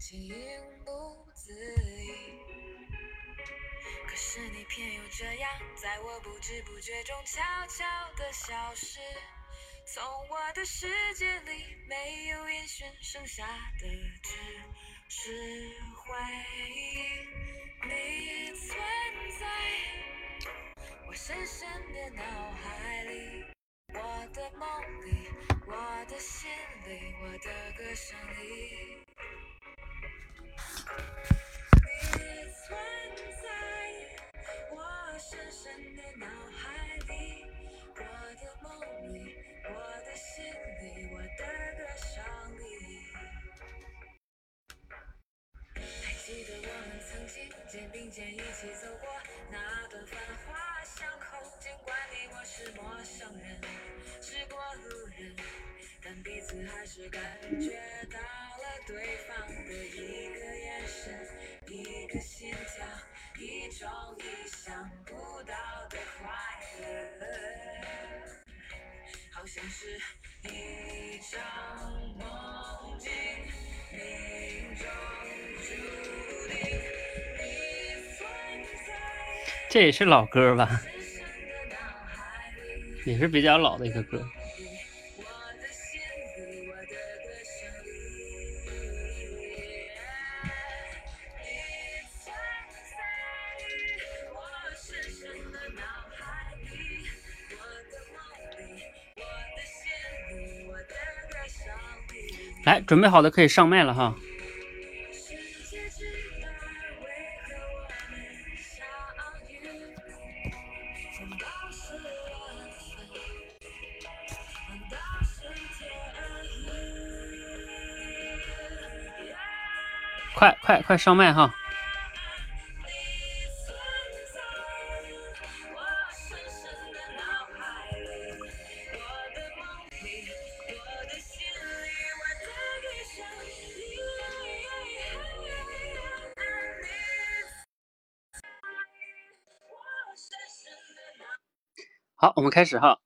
形影不自已。可是你偏又这样，在我不知不觉中悄悄地消失。从我的世界里，没有音讯，剩下的只是回忆。你存在我深深的脑海里，我的梦里，我的心里，我的歌声里。你存在我深深的脑海里我的梦里我的心里我的歌声里还记得我们曾经肩并肩一起走过那段繁华巷口尽管你我是陌生人是过路人但彼此还是感觉到了对方的一个眼神，一个心跳，一种意想不到的快乐。好像是一场梦境，命中注定。你存在这也是老歌吧，也是比较老的一个歌。来，准备好的可以上麦了哈。快快快上麦哈！好，我们开始哈。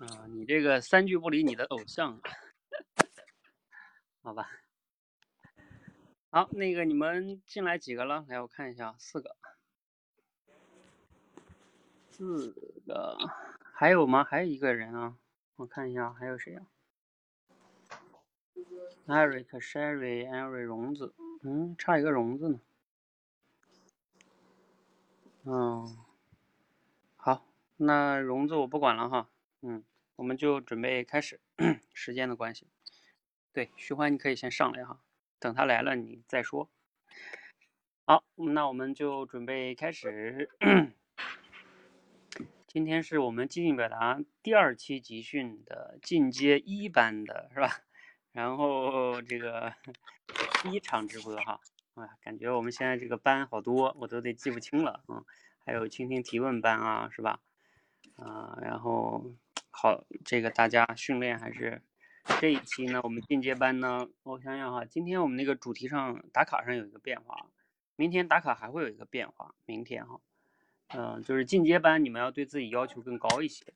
啊，你这个三句不离你的偶像，好吧？好，那个你们进来几个了？来，我看一下，四个，四个，还有吗？还有一个人啊，我看一下还有谁啊？Eric、Sherry、Eric、荣子，嗯，差一个荣子呢。嗯，那荣子我不管了哈，嗯，我们就准备开始，时间的关系。对，徐欢你可以先上来哈，等他来了你再说。好，那我们就准备开始。今天是我们即兴表达第二期集训的进阶一班的是吧？然后这个第 一场直播哈，啊，感觉我们现在这个班好多，我都得记不清了，嗯，还有倾听提问班啊，是吧？啊，然后好，这个大家训练还是这一期呢，我们进阶班呢，我想想哈，今天我们那个主题上打卡上有一个变化，明天打卡还会有一个变化，明天哈，嗯、就是进阶班你们要对自己要求更高一些，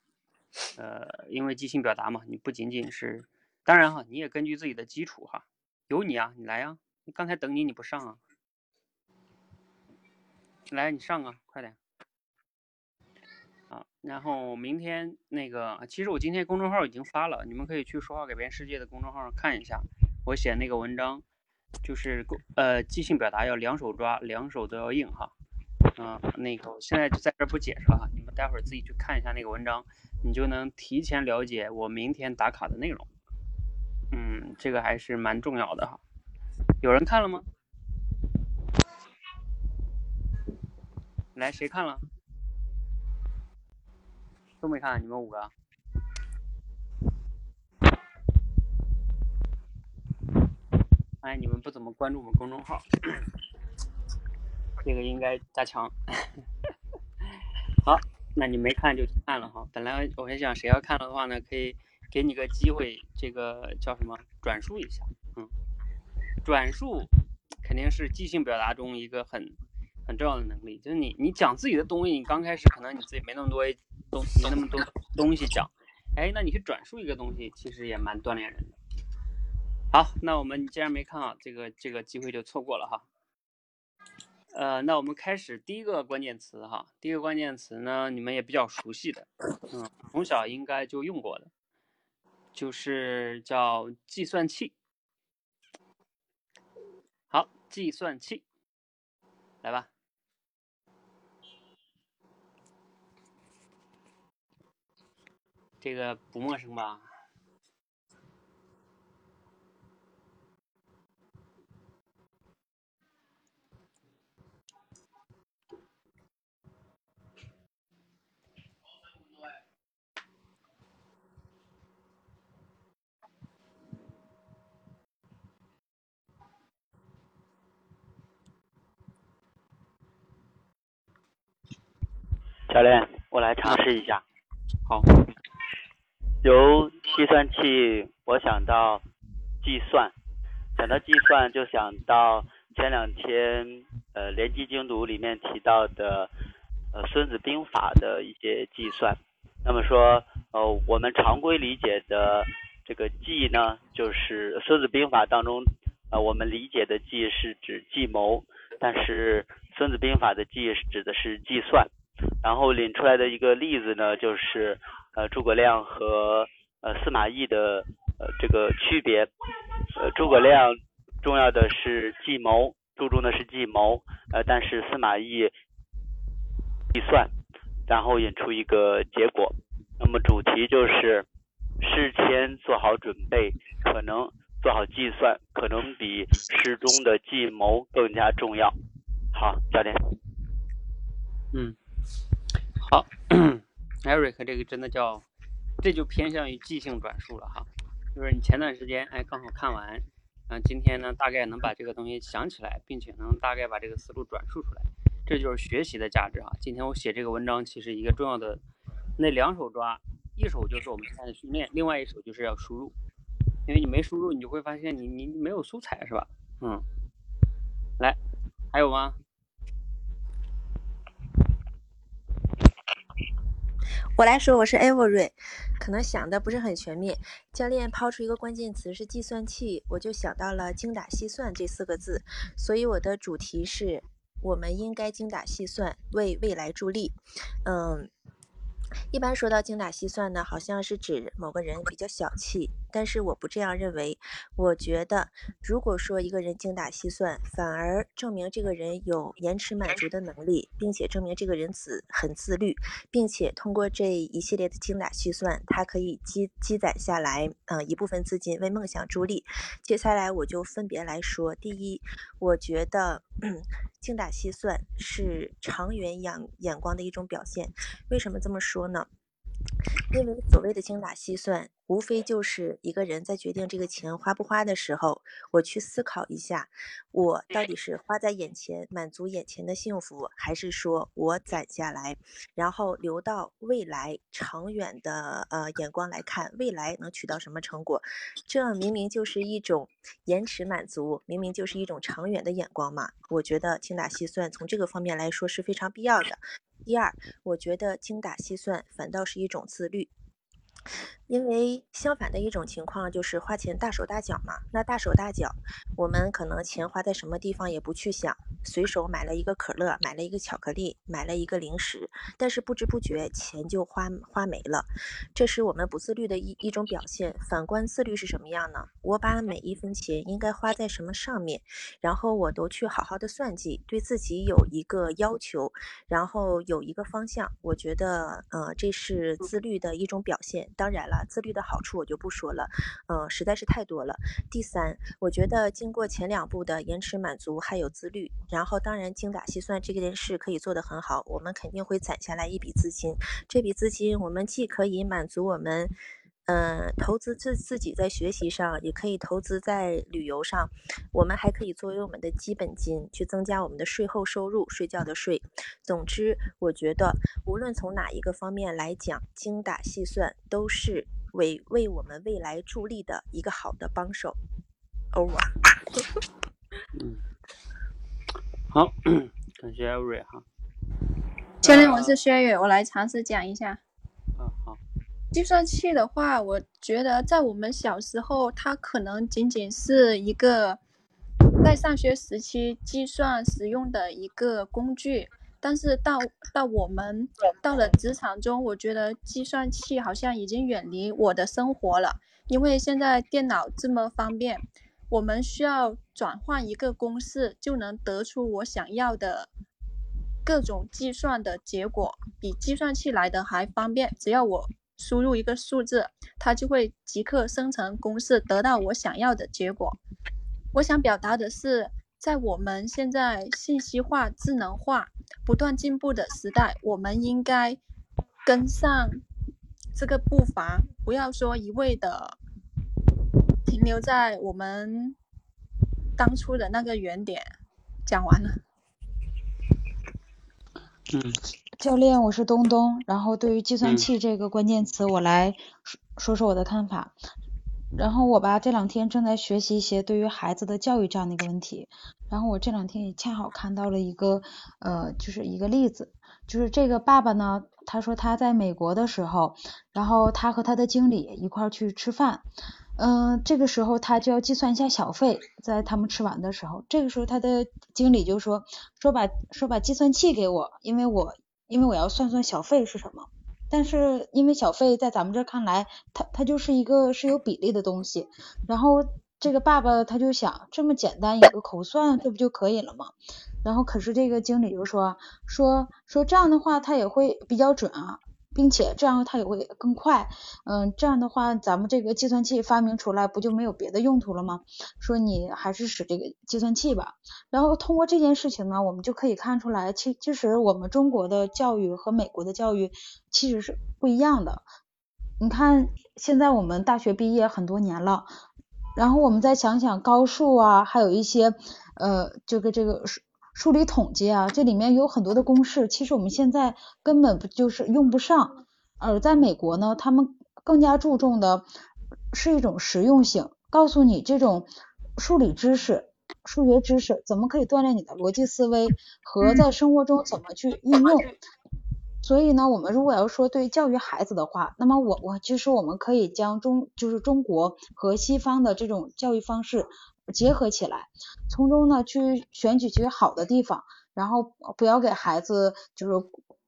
呃，因为即兴表达嘛，你不仅仅是，当然哈，你也根据自己的基础哈，有你啊，你来呀、你刚才等你你不上啊，来你上啊，快点。然后明天那个，其实我今天公众号已经发了，你们可以去说话改变世界的公众号上看一下，我写那个文章，就是呃即兴表达要两手抓，两手都要硬哈。嗯、那个我现在就在这不解释了哈，你们待会儿自己去看一下那个文章，你就能提前了解我明天打卡的内容。嗯，这个还是蛮重要的哈。有人看了吗？来，谁看了？都没看，你们五个？哎，你们不怎么关注我们公众号，这个应该加强。好，那你没看就看了哈。本来我还想谁要看了的话呢，可以给你个机会，这个叫什么转述一下，嗯，转述肯定是即兴表达中一个很很重要的能力，就是你你讲自己的东西，你刚开始可能你自己没那么多东没那么多东西讲，哎，那你去转述一个东西，其实也蛮锻炼人的。好，那我们既然没看好，这个这个机会就错过了哈。呃，那我们开始第一个关键词哈。第一个关键词呢，你们也比较熟悉的，嗯，从小应该就用过的，就是叫计算器。好，计算器，来吧。这个不陌生吧？教练，我来尝试一下。好，由计算器，我想到计算，想到计算就想到前两天呃联机精读里面提到的呃孙子兵法的一些计算。那么说呃我们常规理解的这个计呢，就是孙子兵法当中呃我们理解的计是指计谋，但是孙子兵法的计指的是计算。然后领出来的一个例子呢，就是呃诸葛亮和呃司马懿的呃这个区别。呃诸葛亮重要的是计谋，注重的是计谋，呃但是司马懿计算，然后引出一个结果。那么主题就是事前做好准备，可能做好计算，可能比事中的计谋更加重要。好，教练。嗯。好 ，Eric，这个真的叫，这就偏向于即兴转述了哈，就是你前段时间哎刚好看完，啊今天呢大概能把这个东西想起来，并且能大概把这个思路转述出来，这就是学习的价值哈。今天我写这个文章，其实一个重要的那两手抓，一手就是我们现在的训练，另外一手就是要输入，因为你没输入，你就会发现你你没有素材是吧？嗯，来，还有吗？我来说，我是 Avery，可能想的不是很全面。教练抛出一个关键词是计算器，我就想到了精打细算这四个字，所以我的主题是我们应该精打细算，为未来助力。嗯。一般说到精打细算呢，好像是指某个人比较小气，但是我不这样认为。我觉得，如果说一个人精打细算，反而证明这个人有延迟满足的能力，并且证明这个人自很自律，并且通过这一系列的精打细算，他可以积积攒下来，嗯，一部分资金为梦想助力。接下来我就分别来说。第一，我觉得。精打细算是长远眼眼光的一种表现。为什么这么说呢？因为所谓的精打细算。无非就是一个人在决定这个钱花不花的时候，我去思考一下，我到底是花在眼前满足眼前的幸福，还是说我攒下来，然后留到未来长远的呃眼光来看，未来能取到什么成果？这明明就是一种延迟满足，明明就是一种长远的眼光嘛。我觉得精打细算从这个方面来说是非常必要的。第二，我觉得精打细算反倒是一种自律。因为相反的一种情况就是花钱大手大脚嘛，那大手大脚，我们可能钱花在什么地方也不去想，随手买了一个可乐，买了一个巧克力，买了一个零食，但是不知不觉钱就花花没了，这是我们不自律的一一种表现。反观自律是什么样呢？我把每一分钱应该花在什么上面，然后我都去好好的算计，对自己有一个要求，然后有一个方向。我觉得，呃，这是自律的一种表现。当然了。自律的好处我就不说了，嗯，实在是太多了。第三，我觉得经过前两步的延迟满足，还有自律，然后当然精打细算这件事可以做得很好，我们肯定会攒下来一笔资金。这笔资金我们既可以满足我们，嗯，投资自自己在学习上，也可以投资在旅游上，我们还可以作为我们的基本金去增加我们的税后收入，睡觉的税。总之，我觉得无论从哪一个方面来讲，精打细算都是。为为我们未来助力的一个好的帮手。Over。嗯，好，感谢艾瑞哈。教练，我是薛宇，我来尝试讲一下。嗯，好。计算器的话，我觉得在我们小时候，它可能仅仅是一个在上学时期计算使用的一个工具。但是到到我们到了职场中，我觉得计算器好像已经远离我的生活了，因为现在电脑这么方便，我们需要转换一个公式就能得出我想要的。各种计算的结果比计算器来的还方便，只要我输入一个数字，它就会即刻生成公式，得到我想要的结果。我想表达的是，在我们现在信息化、智能化不断进步的时代，我们应该跟上这个步伐，不要说一味的停留在我们当初的那个原点。讲完了。嗯，教练，我是东东。然后对于计算器这个关键词，我来说说说我的看法。然后我吧这两天正在学习一些对于孩子的教育这样的一个问题。然后我这两天也恰好看到了一个呃，就是一个例子，就是这个爸爸呢，他说他在美国的时候，然后他和他的经理一块去吃饭。嗯，这个时候他就要计算一下小费，在他们吃完的时候，这个时候他的经理就说说把说把计算器给我，因为我因为我要算算小费是什么。但是因为小费在咱们这看来，它它就是一个是有比例的东西。然后这个爸爸他就想，这么简单一个口算，这不就可以了吗？然后可是这个经理就说说说这样的话，他也会比较准啊。并且这样它也会更快，嗯，这样的话咱们这个计算器发明出来不就没有别的用途了吗？说你还是使这个计算器吧。然后通过这件事情呢，我们就可以看出来，其其实我们中国的教育和美国的教育其实是不一样的。你看现在我们大学毕业很多年了，然后我们再想想高数啊，还有一些呃这个这个数理统计啊，这里面有很多的公式，其实我们现在根本不就是用不上。而在美国呢，他们更加注重的是一种实用性，告诉你这种数理知识、数学知识怎么可以锻炼你的逻辑思维和在生活中怎么去应用。所以呢，我们如果要说对教育孩子的话，那么我我其实我们可以将中就是中国和西方的这种教育方式。结合起来，从中呢去选取其好的地方，然后不要给孩子就是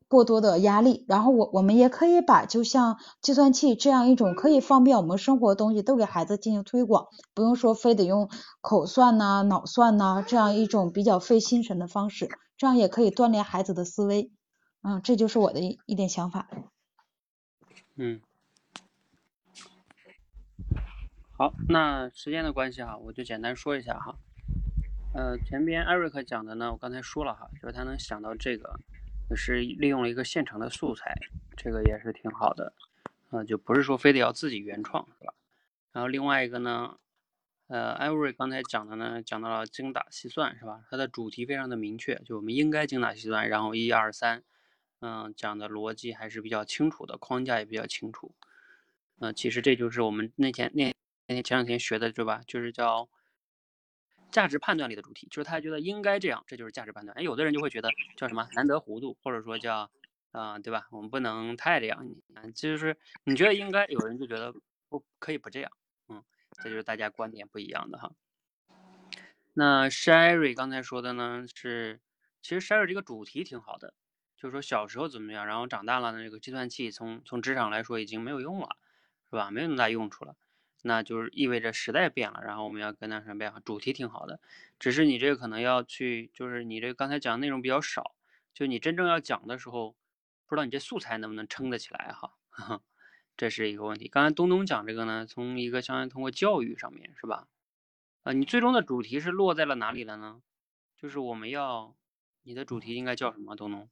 过多的压力。然后我我们也可以把就像计算器这样一种可以方便我们生活的东西都给孩子进行推广，不用说非得用口算呐、脑算呐这样一种比较费心神的方式，这样也可以锻炼孩子的思维。嗯，这就是我的一一点想法。嗯。好，那时间的关系哈，我就简单说一下哈。呃，前边艾瑞克讲的呢，我刚才说了哈，就是他能想到这个，是利用了一个现成的素材，这个也是挺好的，呃，就不是说非得要自己原创，是吧？然后另外一个呢，呃，艾瑞刚才讲的呢，讲到了精打细算，是吧？它的主题非常的明确，就我们应该精打细算，然后一二三，嗯，讲的逻辑还是比较清楚的，框架也比较清楚。嗯，其实这就是我们那天那。前前两天学的对吧？就是叫价值判断里的主题，就是他觉得应该这样，这就是价值判断。哎，有的人就会觉得叫什么难得糊涂，或者说叫啊，对吧？我们不能太这样。嗯，就是你觉得应该，有人就觉得不可以不这样。嗯，这就是大家观点不一样的哈。那 Sherry 刚才说的呢是，其实 Sherry 这个主题挺好的，就是说小时候怎么样，然后长大了呢，这个计算器从从职场来说已经没有用了，是吧？没有那么大用处了。那就是意味着时代变了，然后我们要跟得上变化。主题挺好的，只是你这个可能要去，就是你这刚才讲的内容比较少，就你真正要讲的时候，不知道你这素材能不能撑得起来哈，这是一个问题。刚才东东讲这个呢，从一个相当于通过教育上面是吧？啊，你最终的主题是落在了哪里了呢？就是我们要你的主题应该叫什么，东东？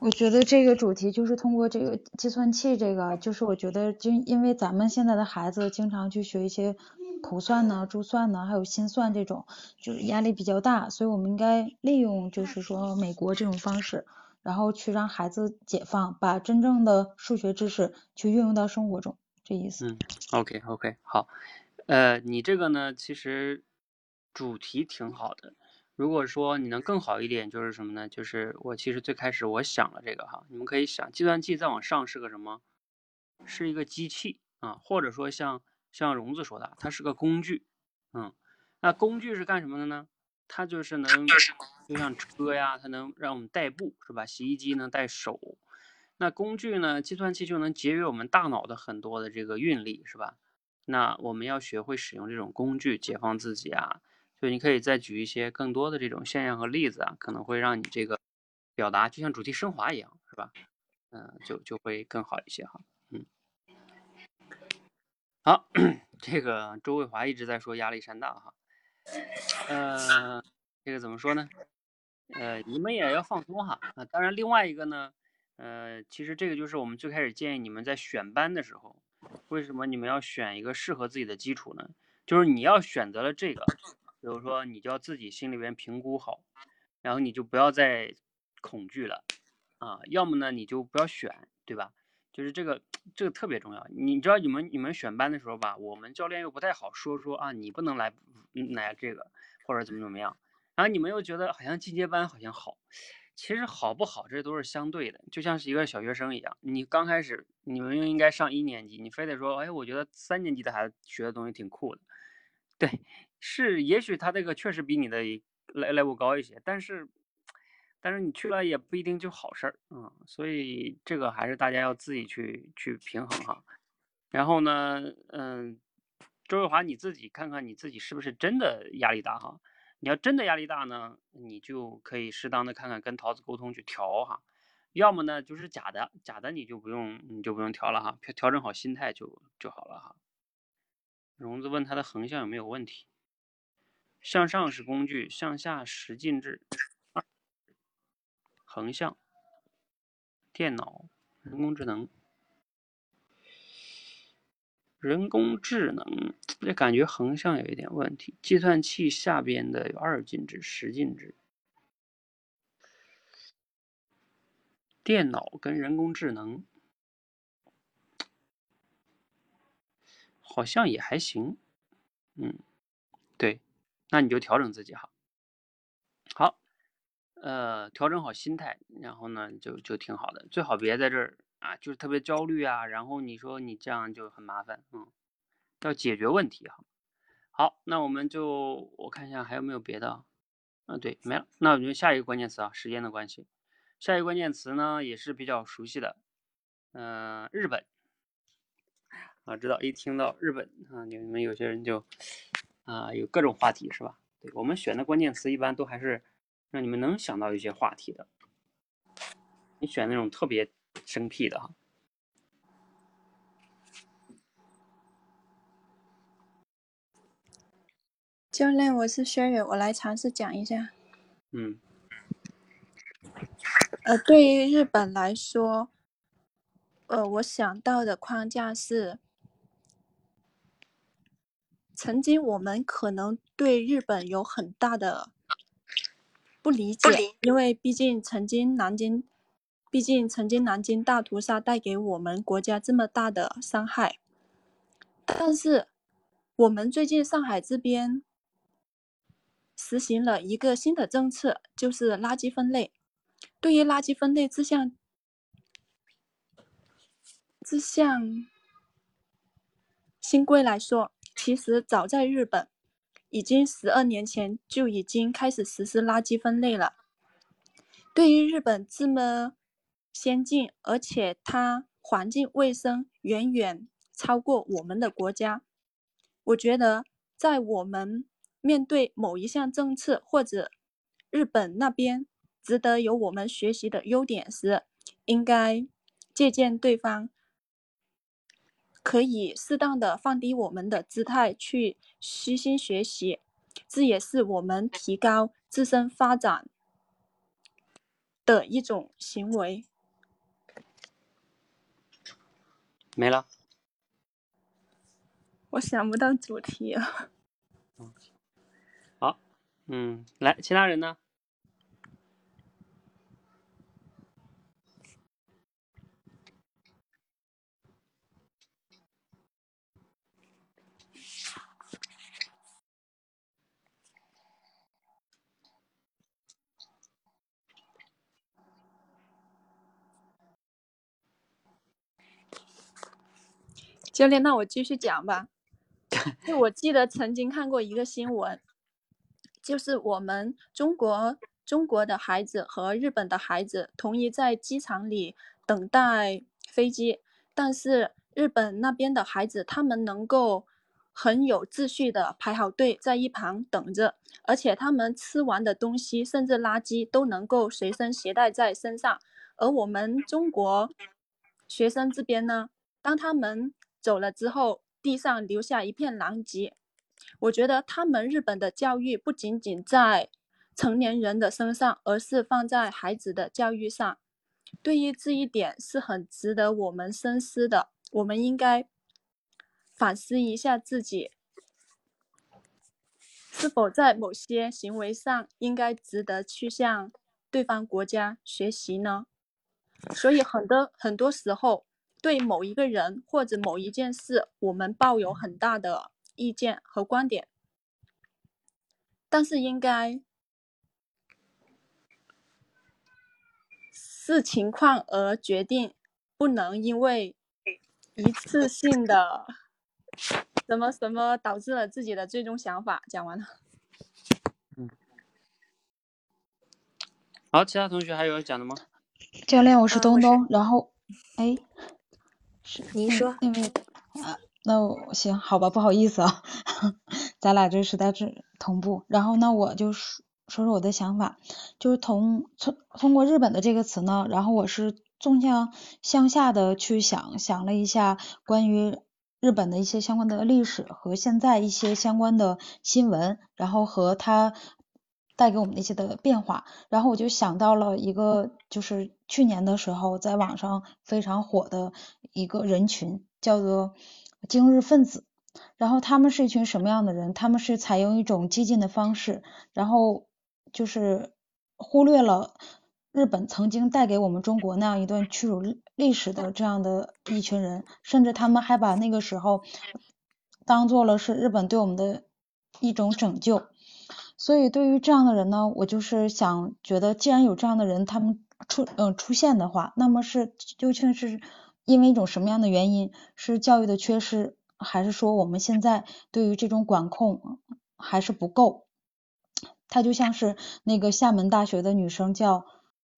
我觉得这个主题就是通过这个计算器，这个就是我觉得就因为咱们现在的孩子经常去学一些口算呢、珠算呢，还有心算这种，就是压力比较大，所以我们应该利用就是说美国这种方式，然后去让孩子解放，把真正的数学知识去运用到生活中，这意思。嗯，OK OK，好，呃，你这个呢，其实主题挺好的。如果说你能更好一点，就是什么呢？就是我其实最开始我想了这个哈，你们可以想，计算器再往上是个什么？是一个机器啊，或者说像像荣子说的，它是个工具。嗯，那工具是干什么的呢？它就是能，就像车呀，它能让我们代步，是吧？洗衣机能带手。那工具呢？计算器就能节约我们大脑的很多的这个运力，是吧？那我们要学会使用这种工具，解放自己啊。就你可以再举一些更多的这种现象和例子啊，可能会让你这个表达就像主题升华一样，是吧？嗯，就就会更好一些哈。嗯，好，这个周卫华一直在说压力山大哈。呃，这个怎么说呢？呃，你们也要放松哈。啊，当然另外一个呢，呃，其实这个就是我们最开始建议你们在选班的时候，为什么你们要选一个适合自己的基础呢？就是你要选择了这个。比如说，你就要自己心里边评估好，然后你就不要再恐惧了啊。要么呢，你就不要选，对吧？就是这个，这个特别重要。你知道，你们你们选班的时候吧，我们教练又不太好说说啊，你不能来来这个，或者怎么怎么样。然后你们又觉得好像进阶班好像好，其实好不好这都是相对的，就像是一个小学生一样。你刚开始你们又应该上一年级，你非得说，哎，我觉得三年级的孩子学的东西挺酷的，对。是，也许他这个确实比你的 level 高一些，但是，但是你去了也不一定就好事儿啊，所以这个还是大家要自己去去平衡哈。然后呢，嗯，周卫华你自己看看你自己是不是真的压力大哈？你要真的压力大呢，你就可以适当的看看跟桃子沟通去调哈，要么呢就是假的，假的你就不用你就不用调了哈，调调整好心态就就好了哈。荣子问他的横向有没有问题？向上是工具，向下十进制，横向，电脑，人工智能，人工智能，这感觉横向有一点问题。计算器下边的有二进制、十进制，电脑跟人工智能，好像也还行，嗯，对。那你就调整自己哈，好，呃，调整好心态，然后呢，就就挺好的。最好别在这儿啊，就是特别焦虑啊。然后你说你这样就很麻烦，嗯，要解决问题哈。好，那我们就我看一下还有没有别的，啊，对，没了。那我们下一个关键词啊，时间的关系，下一个关键词呢也是比较熟悉的，嗯，日本啊，知道一听到日本啊，你们有些人就。啊，有各种话题是吧？对我们选的关键词一般都还是让你们能想到一些话题的。你选那种特别生僻的哈。教练，我是薛远，我来尝试讲一下。嗯。呃，对于日本来说，呃，我想到的框架是。曾经我们可能对日本有很大的不理解，因为毕竟曾经南京，毕竟曾经南京大屠杀带给我们国家这么大的伤害。但是我们最近上海这边实行了一个新的政策，就是垃圾分类。对于垃圾分类这项这项新规来说，其实早在日本，已经十二年前就已经开始实施垃圾分类了。对于日本这么先进，而且它环境卫生远远超过我们的国家，我觉得在我们面对某一项政策或者日本那边值得由我们学习的优点时，应该借鉴对方。可以适当的放低我们的姿态去虚心学习，这也是我们提高自身发展的一种行为。没了。我想不到主题了。好，嗯，来，其他人呢？教练，那我继续讲吧。就我记得曾经看过一个新闻，就是我们中国中国的孩子和日本的孩子同一在机场里等待飞机，但是日本那边的孩子他们能够很有秩序的排好队在一旁等着，而且他们吃完的东西甚至垃圾都能够随身携带在身上，而我们中国学生这边呢，当他们走了之后，地上留下一片狼藉。我觉得他们日本的教育不仅仅在成年人的身上，而是放在孩子的教育上。对于这一点是很值得我们深思的。我们应该反思一下自己，是否在某些行为上应该值得去向对方国家学习呢？所以很多很多时候，对某一个人或者某一件事，我们抱有很大的意见和观点，但是应该视情况而决定，不能因为一次性的什么什么导致了自己的最终想法。讲完了。嗯好，其他同学还有要讲的吗？教练，我是啊我是东东，然后，哎，是您说那位啊，那我行，好吧，不好意思啊，咱俩这实在是同步。然后那，我就说说说我的想法，就是从从通过日本的这个词呢，然后我是纵向向下的去想想了一下关于日本的一些相关的历史和现在一些相关的新闻，然后和它带给我们的一些的变化，然后我就想到了一个，就是去年的时候在网上非常火的一个人群，叫做今日分子。然后他们是一群什么样的人？他们是采用一种激进的方式，然后就是忽略了日本曾经带给我们中国那样一段屈辱历历史的这样的一群人，甚至他们还把那个时候当做了是日本对我们的一种拯救。所以对于这样的人呢，我就是想觉得，既然有这样的人，他们出嗯出现的话，那么是究竟是因为一种什么样的原因？是教育的缺失，还是说我们现在对于这种管控还是不够？他就像是那个厦门大学的女生叫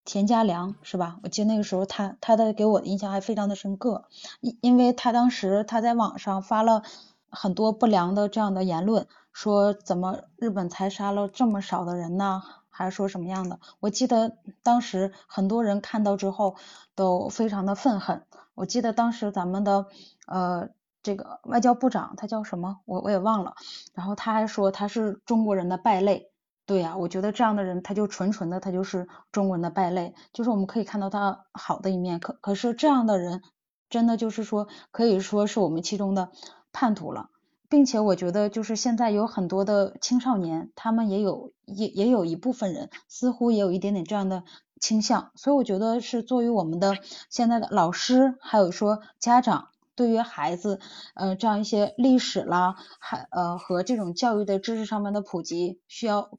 田家良，是吧？我记得那个时候她她的给我的印象还非常的深刻，因因为她当时她在网上发了很多不良的这样的言论，说怎么日本才杀了这么少的人呢？还是说什么样的？我记得当时很多人看到之后都非常的愤恨。我记得当时咱们的呃这个外交部长他叫什么？我我也忘了。然后他还说他是中国人的败类。对呀、我觉得这样的人他就纯纯的他就是中国人的败类，就是我们可以看到他好的一面，可可是这样的人真的就是说可以说是我们其中的叛徒了。并且我觉得，就是现在有很多的青少年，他们也有也也有一部分人似乎也有一点点这样的倾向，所以我觉得是作为我们的现在的老师，还有说家长，对于孩子呃这样一些历史啦，还呃和这种教育的知识上面的普及，需要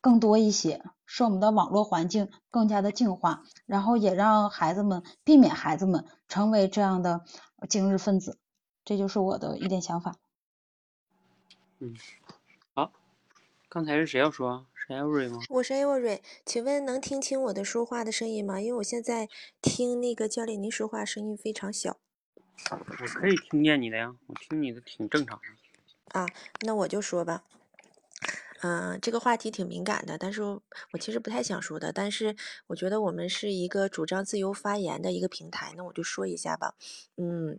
更多一些，使我们的网络环境更加的净化，然后也让孩子们避免孩子们成为这样的今日分子，这就是我的一点想法。刚才是谁要说啊？是艾瑞吗？我是 o r 请问能听清我的说话的声音吗？因为我现在听那个教练您说话声音非常小我可以听见你的呀，我听你的挺正常的。啊，那我就说吧。嗯、这个话题挺敏感的，但是我我其实不太想说的。但是我觉得我们是一个主张自由发言的一个平台，那我就说一下吧。嗯，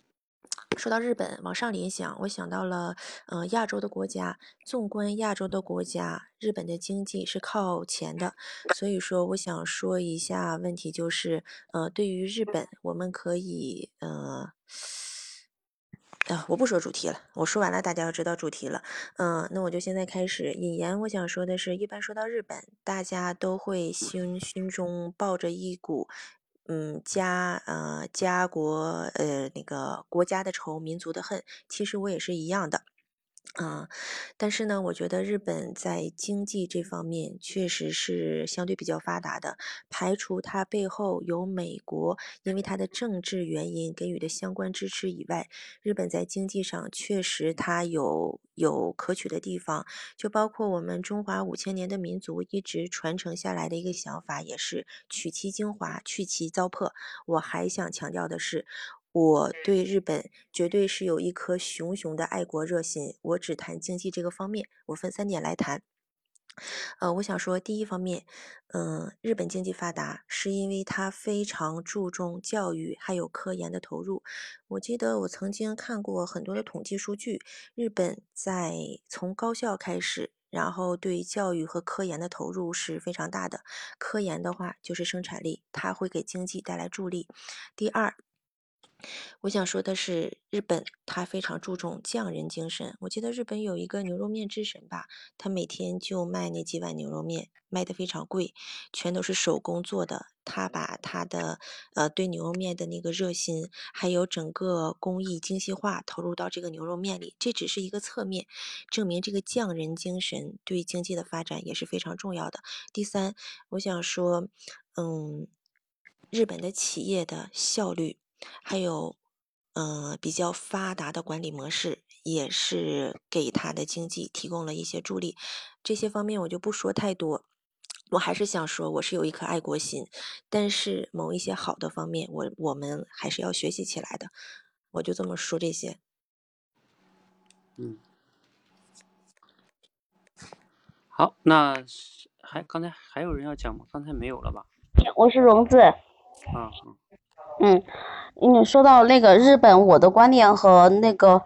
说到日本，往上联想，我想到了，呃，亚洲的国家。纵观亚洲的国家，日本的经济是靠前的，所以说我想说一下问题，就是，呃，对于日本，我们可以，呃。啊，我不说主题了，我说完了，大家要知道主题了。嗯，那我就现在开始引言。我想说的是，一般说到日本，大家都会心心中抱着一股，嗯，家呃家国呃那个国家的仇，民族的恨。其实我也是一样的。啊，但是呢，我觉得日本在经济这方面确实是相对比较发达的。排除它背后有美国因为它的政治原因给予的相关支持以外，日本在经济上确实它有有可取的地方。就包括我们中华五千年的民族一直传承下来的一个想法，也是取其精华，去其糟粕。我还想强调的是。我对日本绝对是有一颗熊熊的爱国热心。我只谈经济这个方面，我分三点来谈。呃，我想说，第一方面，嗯，日本经济发达是因为它非常注重教育还有科研的投入。我记得我曾经看过很多的统计数据，日本在从高校开始，然后对教育和科研的投入是非常大的。科研的话就是生产力，它会给经济带来助力。第二。我想说的是，日本他非常注重匠人精神。我记得日本有一个牛肉面之神吧，他每天就卖那几碗牛肉面，卖的非常贵，全都是手工做的。他把他的呃对牛肉面的那个热心，还有整个工艺精细化投入到这个牛肉面里，这只是一个侧面，证明这个匠人精神对经济的发展也是非常重要的。第三，我想说，嗯，日本的企业的效率。还有，嗯，比较发达的管理模式，也是给他的经济提供了一些助力。这些方面我就不说太多，我还是想说，我是有一颗爱国心，但是某一些好的方面，我我们还是要学习起来的。我就这么说这些。嗯，好，那还刚才还有人要讲吗？刚才没有了吧？我是荣子。啊，嗯。你，说到那个日本，我的观点和那个，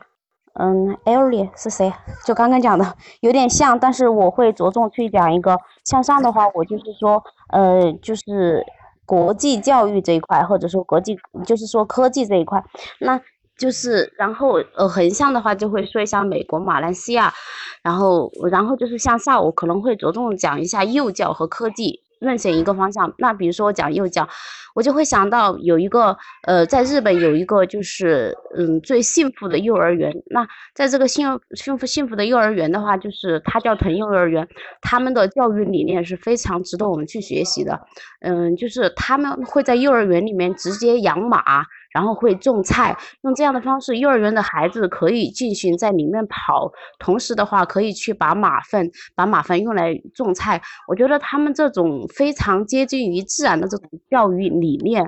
嗯，Ellie 是谁？就刚刚讲的有点像，但是我会着重去讲一个向上的话，我就是说，呃，就是国际教育这一块，或者说国际，就是说科技这一块，那就是然后呃横向的话就会说一下美国、马来西亚，然后然后就是向下，我可能会着重讲一下幼教和科技。任选一个方向，那比如说我讲幼教，我就会想到有一个，呃，在日本有一个就是，嗯，最幸福的幼儿园。那在这个幸幸福幸福的幼儿园的话，就是它叫藤幼儿园，他们的教育理念是非常值得我们去学习的。嗯，就是他们会在幼儿园里面直接养马。然后会种菜，用这样的方式，幼儿园的孩子可以进行在里面跑，同时的话可以去把马粪，把马粪用来种菜。我觉得他们这种非常接近于自然的这种教育理念，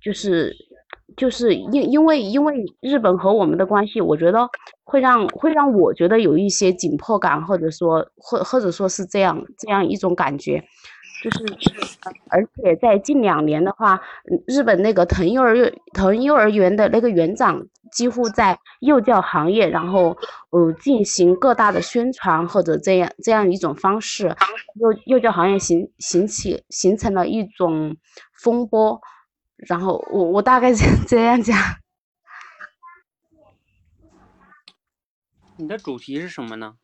就是，就是因因为因为日本和我们的关系，我觉得会让会让我觉得有一些紧迫感，或者说或或者说是这样这样一种感觉。就是，而且在近两年的话，日本那个藤幼儿园藤幼儿园的那个园长几乎在幼教行业，然后呃进行各大的宣传或者这样这样一种方式，幼幼教行业形形起形成了一种风波。然后我我大概 这样讲。你的主题是什么呢？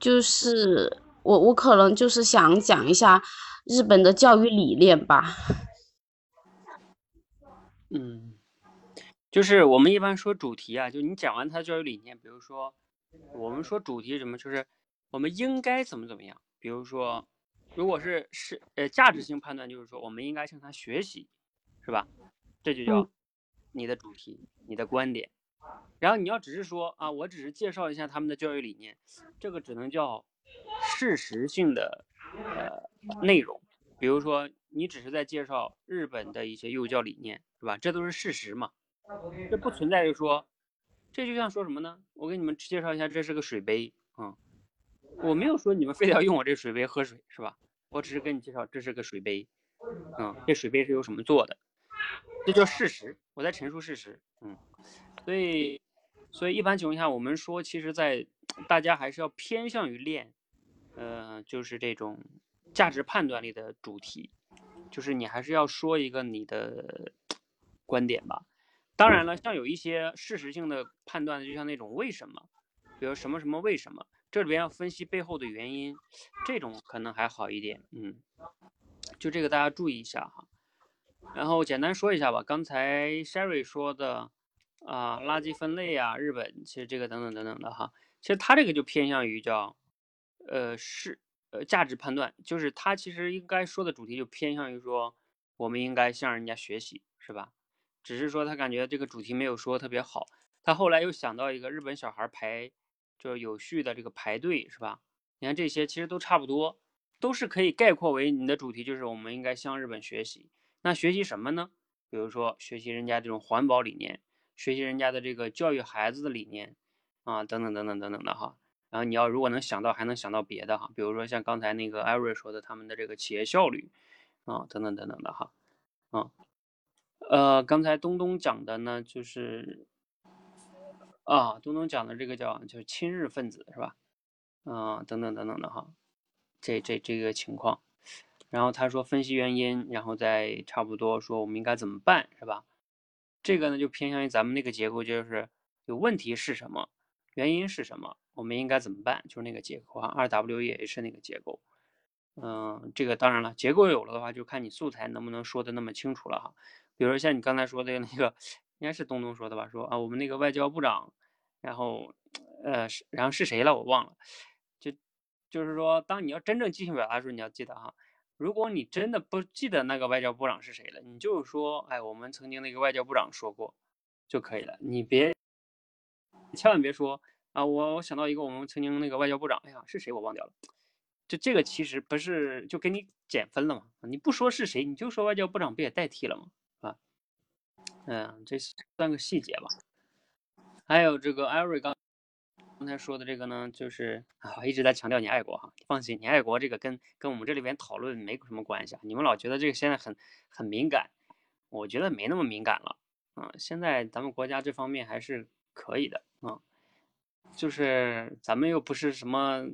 就是。我我可能就是想讲一下日本的教育理念吧。嗯，就是我们一般说主题啊，就你讲完他教育理念，比如说我们说主题什么，就是我们应该怎么怎么样。比如说，如果是是呃价值性判断，就是说我们应该向他学习，是吧？这就叫你的主题，你的观点。然后你要只是说啊，我只是介绍一下他们的教育理念，这个只能叫。事实性的呃内容，比如说你只是在介绍日本的一些幼教理念，是吧？这都是事实嘛，这不存在于说，这就像说什么呢？我给你们介绍一下，这是个水杯，嗯，我没有说你们非得要用我这水杯喝水，是吧？我只是跟你介绍这是个水杯，嗯，这水杯是由什么做的，这叫事实，我在陈述事实，嗯，所以所以一般情况下，我们说，其实，在大家还是要偏向于练。呃，就是这种价值判断力的主题，就是你还是要说一个你的观点吧。当然了，像有一些事实性的判断，就像那种为什么，比如什么什么为什么，这里边要分析背后的原因，这种可能还好一点。嗯，就这个大家注意一下哈。然后简单说一下吧，刚才 Sherry 说的啊，垃圾分类啊，日本其实这个等等等等的哈。其实他这个就偏向于叫，呃是呃价值判断，就是他其实应该说的主题就偏向于说，我们应该向人家学习，是吧？只是说他感觉这个主题没有说特别好，他后来又想到一个日本小孩排，就是有序的这个排队，是吧？你看这些其实都差不多，都是可以概括为你的主题就是我们应该向日本学习。那学习什么呢？比如说学习人家这种环保理念，学习人家的这个教育孩子的理念。啊，等等等等等等的哈，然后你要如果能想到，还能想到别的哈，比如说像刚才那个艾瑞说的，他们的这个企业效率，啊，等等等等的哈，啊，呃，刚才东东讲的呢，就是啊，东东讲的这个叫就是亲日分子是吧？啊，等等等等的哈，这这这个情况，然后他说分析原因，然后再差不多说我们应该怎么办是吧？这个呢就偏向于咱们那个结构，就是有问题是什么？原因是什么？我们应该怎么办？就是那个结构啊，二 W E H 那个结构。嗯，这个当然了，结构有了的话，就看你素材能不能说的那么清楚了哈。比如像你刚才说的那个，应该是东东说的吧？说啊，我们那个外交部长，然后呃，是然后是谁了？我忘了。就就是说，当你要真正即兴表达的时候，你要记得哈。如果你真的不记得那个外交部长是谁了，你就说，哎，我们曾经那个外交部长说过就可以了，你别。千万别说啊！我我想到一个，我们曾经那个外交部长，哎呀，是谁我忘掉了。就这个其实不是就给你减分了吗？你不说是谁，你就说外交部长，不也代替了吗？啊，嗯，这算个细节吧。还有这个艾瑞刚刚才说的这个呢，就是啊，一直在强调你爱国哈，放心，你爱国这个跟跟我们这里边讨论没什么关系啊。你们老觉得这个现在很很敏感，我觉得没那么敏感了啊。现在咱们国家这方面还是。可以的啊，就是咱们又不是什么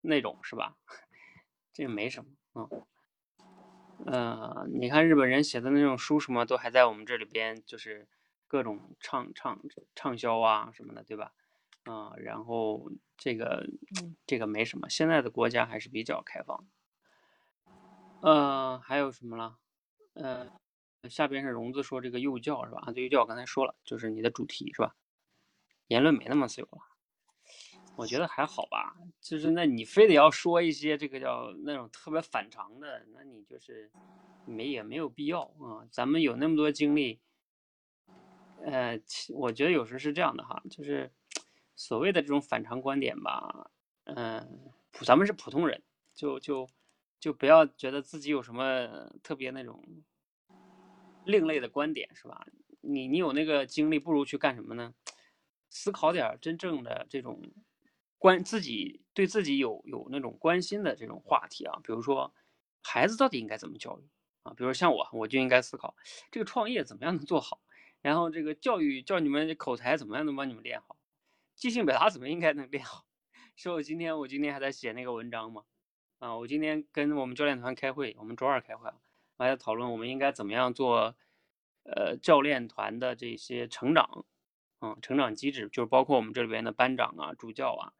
那种是吧？这个没什么啊。呃，你看日本人写的那种书什么都还在我们这里边，就是各种畅畅畅销啊什么的，对吧？啊，然后这个这个没什么，现在的国家还是比较开放。呃，还有什么了？呃，下边是荣子说这个幼教是吧？啊，对幼教我刚才说了，就是你的主题是吧？言论没那么自由了，我觉得还好吧。就是那你非得要说一些这个叫那种特别反常的，那你就是没也没有必要啊。咱们有那么多精力，呃，我觉得有时是这样的哈，就是所谓的这种反常观点吧，嗯，咱们是普通人，就就就不要觉得自己有什么特别那种另类的观点是吧？你你有那个精力，不如去干什么呢？思考点真正的这种关自己对自己有有那种关心的这种话题啊，比如说孩子到底应该怎么教育啊？比如像我，我就应该思考这个创业怎么样能做好，然后这个教育教你们口才怎么样能帮你们练好，即兴表达怎么应该能练好。说我今天我今天还在写那个文章嘛，啊，我今天跟我们教练团开会，我们周二开会啊，还在讨论我们应该怎么样做，呃，教练团的这些成长。嗯，成长机制就是包括我们这里边的班长啊、助教啊，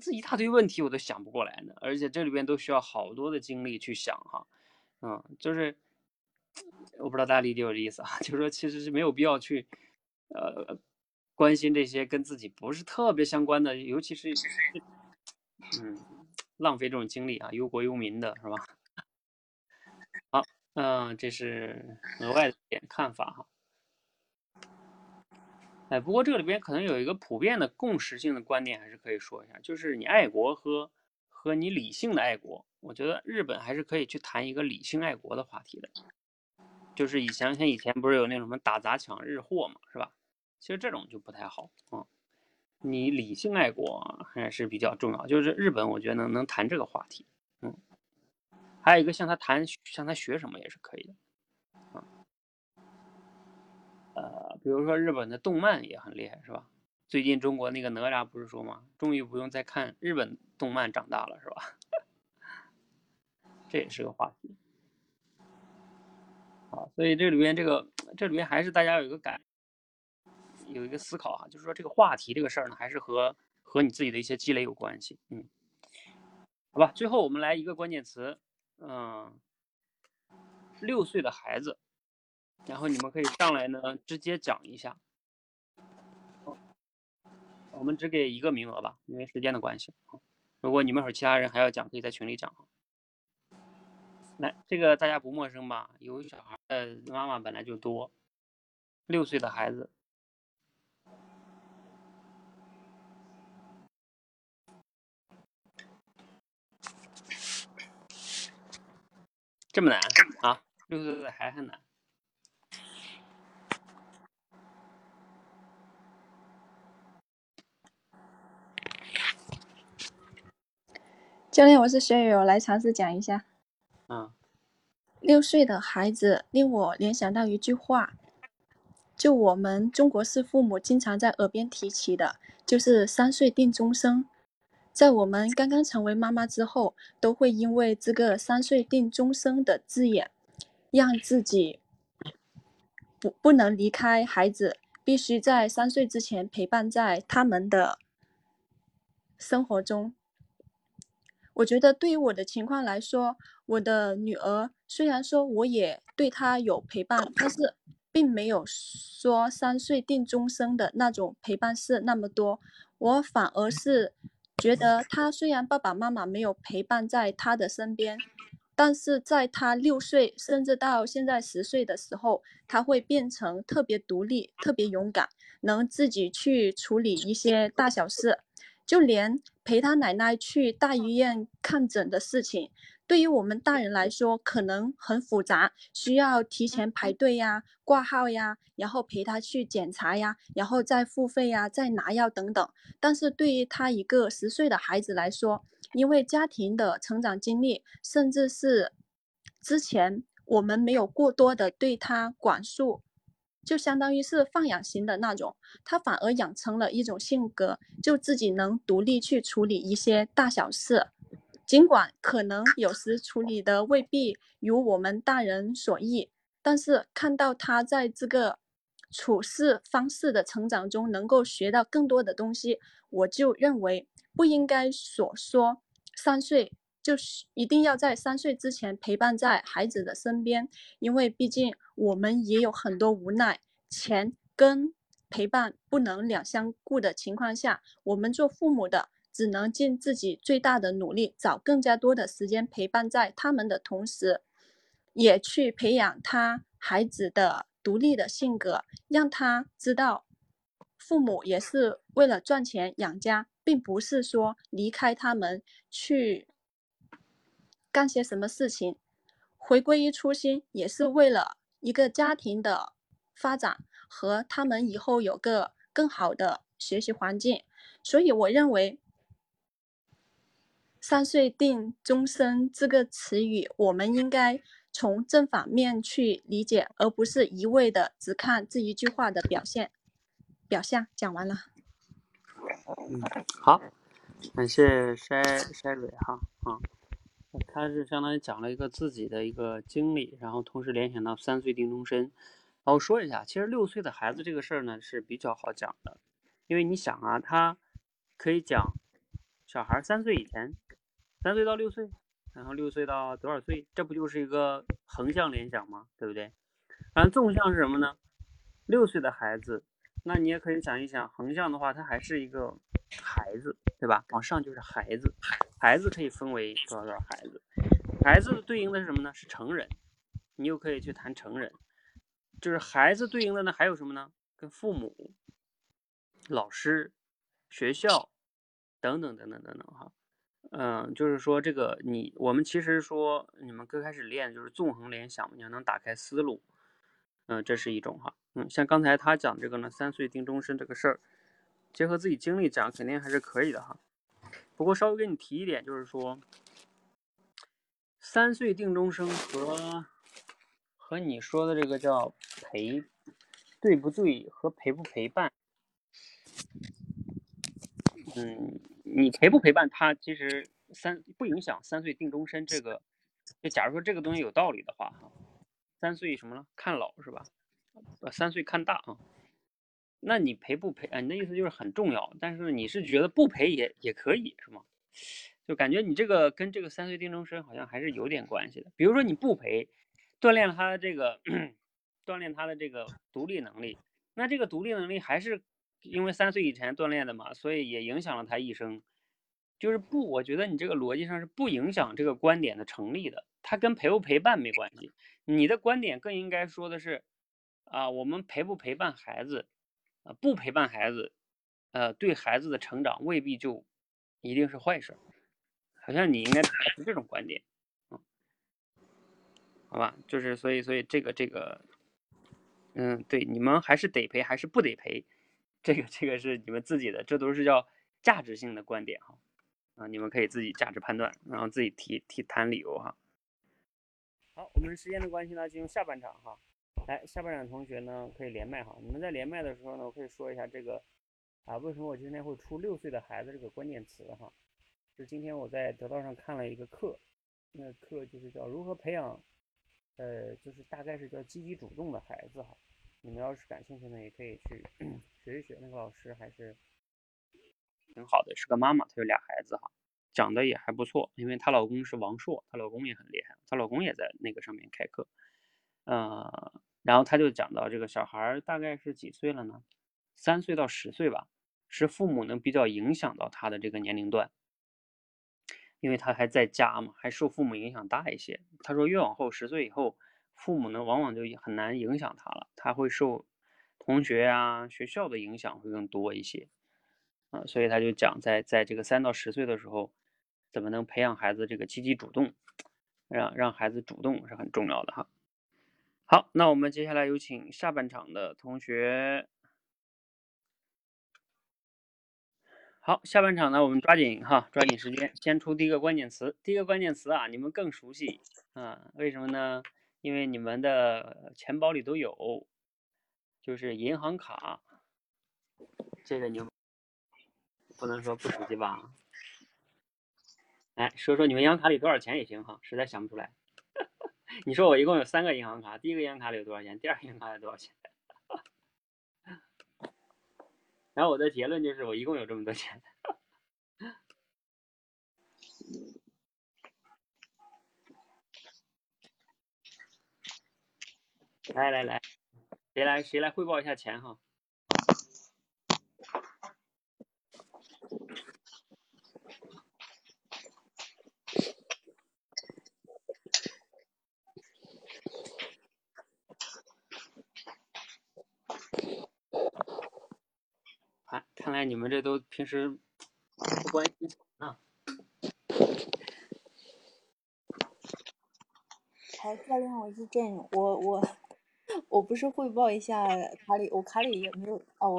这一大堆问题我都想不过来呢，而且这里边都需要好多的精力去想哈。嗯，就是我不知道大家理解我的意思啊，就是说其实是没有必要去呃关心这些跟自己不是特别相关的，尤其是嗯浪费这种精力啊，忧国忧民的是吧？好，嗯，这是额外的一点看法哈。哎，不过这里边可能有一个普遍的共识性的观点，还是可以说一下，就是你爱国和和你理性的爱国，我觉得日本还是可以去谈一个理性爱国的话题的。就是以前像以前不是有那什么打砸抢日货嘛，是吧？其实这种就不太好啊。你理性爱国还是比较重要，就是日本我觉得能能谈这个话题，嗯。还有一个向他谈，向他学什么也是可以的。啊呃，比如说日本的动漫也很厉害，是吧？最近中国那个哪吒不是说吗？终于不用再看日本动漫长大了，是吧？这也是个话题。好，所以这里边这个这里边还是大家有一个感，有一个思考哈，就是说这个话题这个事儿呢，还是和和你自己的一些积累有关系。嗯，好吧，最后我们来一个关键词，嗯，六岁的孩子。然后你们可以上来呢，直接讲一下。我们只给一个名额吧，因为时间的关系。如果你们会其他人还要讲，可以在群里讲。来，这个大家不陌生吧？有小孩的妈妈本来就多，六岁的孩子。这么难啊？六岁的还很难。教练，我是学友，来尝试讲一下。嗯，六岁的孩子令我联想到一句话，就我们中国式父母经常在耳边提起的，就是“三岁定终生”。在我们刚刚成为妈妈之后，都会因为这个“三岁定终生”的字眼，让自己不不能离开孩子，必须在三岁之前陪伴在他们的生活中。我觉得对于我的情况来说，我的女儿虽然说我也对她有陪伴，但是并没有说三岁定终生的那种陪伴是那么多。我反而是。觉得他虽然爸爸妈妈没有陪伴在他的身边，但是在他六岁甚至到现在十岁的时候，他会变成特别独立、特别勇敢，能自己去处理一些大小事，就连陪他奶奶去大医院看诊的事情。对于我们大人来说，可能很复杂，需要提前排队呀、挂号呀，然后陪他去检查呀，然后再付费呀、再拿药等等。但是对于他一个十岁的孩子来说，因为家庭的成长经历，甚至是之前我们没有过多的对他管束，就相当于是放养型的那种，他反而养成了一种性格，就自己能独立去处理一些大小事。尽管可能有时处理的未必如我们大人所意，但是看到他在这个处事方式的成长中能够学到更多的东西，我就认为不应该所说三岁就是一定要在三岁之前陪伴在孩子的身边，因为毕竟我们也有很多无奈，钱跟陪伴不能两相顾的情况下，我们做父母的。只能尽自己最大的努力，找更加多的时间陪伴在他们的同时，也去培养他孩子的独立的性格，让他知道，父母也是为了赚钱养家，并不是说离开他们去干些什么事情，回归于初心，也是为了一个家庭的发展和他们以后有个更好的学习环境。所以，我认为。三岁定终身这个词语，我们应该从正反面去理解，而不是一味的只看这一句话的表现表象。讲完了。嗯，好，感谢筛 筛蕊哈啊，他是相当于讲了一个自己的一个经历，然后同时联想到三岁定终身。然后说一下，其实六岁的孩子这个事儿呢是比较好讲的，因为你想啊，他可以讲小孩三岁以前。三岁到六岁，然后六岁到多少岁？这不就是一个横向联想吗？对不对？然后纵向是什么呢？六岁的孩子，那你也可以想一想，横向的话，他还是一个孩子，对吧？往上就是孩子，孩子可以分为多少多少孩子？孩子对应的是什么呢？是成人。你又可以去谈成人，就是孩子对应的呢还有什么呢？跟父母、老师、学校等等等等等等哈。嗯，就是说这个你我们其实说你们刚开始练就是纵横联想，你要能打开思路，嗯，这是一种哈，嗯，像刚才他讲这个呢，三岁定终身这个事儿，结合自己经历讲，肯定还是可以的哈。不过稍微给你提一点，就是说三岁定终生和和你说的这个叫陪对不对和陪不陪伴，嗯。你陪不陪伴他，其实三不影响三岁定终身这个。就假如说这个东西有道理的话，哈，三岁什么了？看老是吧？呃，三岁看大啊。那你陪不陪？啊，你的意思就是很重要，但是你是觉得不陪也也可以是吗？就感觉你这个跟这个三岁定终身好像还是有点关系的。比如说你不陪，锻炼了他的这个 锻炼他的这个独立能力，那这个独立能力还是因为三岁以前锻炼的嘛，所以也影响了他一生。就是不，我觉得你这个逻辑上是不影响这个观点的成立的，它跟陪不陪伴没关系。你的观点更应该说的是，啊，我们陪不陪伴孩子，啊，不陪伴孩子，呃，对孩子的成长未必就一定是坏事。好像你应该是这种观点，嗯，好吧，就是所以所以这个这个，嗯，对，你们还是得陪还是不得陪，这个这个是你们自己的，这都是叫价值性的观点哈。啊，你们可以自己价值判断，然后自己提提谈理由哈。好，我们时间的关系呢，进入下半场哈。来，下半场同学呢可以连麦哈。你们在连麦的时候呢，我可以说一下这个啊，为什么我今天会出六岁的孩子这个关键词哈？是今天我在得到上看了一个课，那课就是叫如何培养，呃，就是大概是叫积极主动的孩子哈。你们要是感兴趣呢，也可以去学一学，那个老师还是。挺好的，是个妈妈，她有俩孩子哈，讲的也还不错。因为她老公是王硕，她老公也很厉害，她老公也在那个上面开课。呃，然后他就讲到这个小孩大概是几岁了呢？三岁到十岁吧，是父母能比较影响到他的这个年龄段，因为他还在家嘛，还受父母影响大一些。他说越往后十岁以后，父母呢往往就很难影响他了，他会受同学啊、学校的影响会更多一些。啊，所以他就讲，在在这个三到十岁的时候，怎么能培养孩子这个积极主动，让让孩子主动是很重要的哈。好，那我们接下来有请下半场的同学。好，下半场呢，我们抓紧哈，抓紧时间，先出第一个关键词。第一个关键词啊，你们更熟悉啊？为什么呢？因为你们的钱包里都有，就是银行卡，这个你。不能说不熟悉吧？来说说你们银行卡里多少钱也行哈，实在想不出来。你说我一共有三个银行卡，第一个银行卡里有多少钱？第二个银行卡里多少钱？然后我的结论就是我一共有这么多钱。来来来，谁来谁来汇报一下钱哈？看，看来你们这都平时不关心啊。好，教练，我是郑，我我我不是汇报一下卡里，我卡里也没有哦，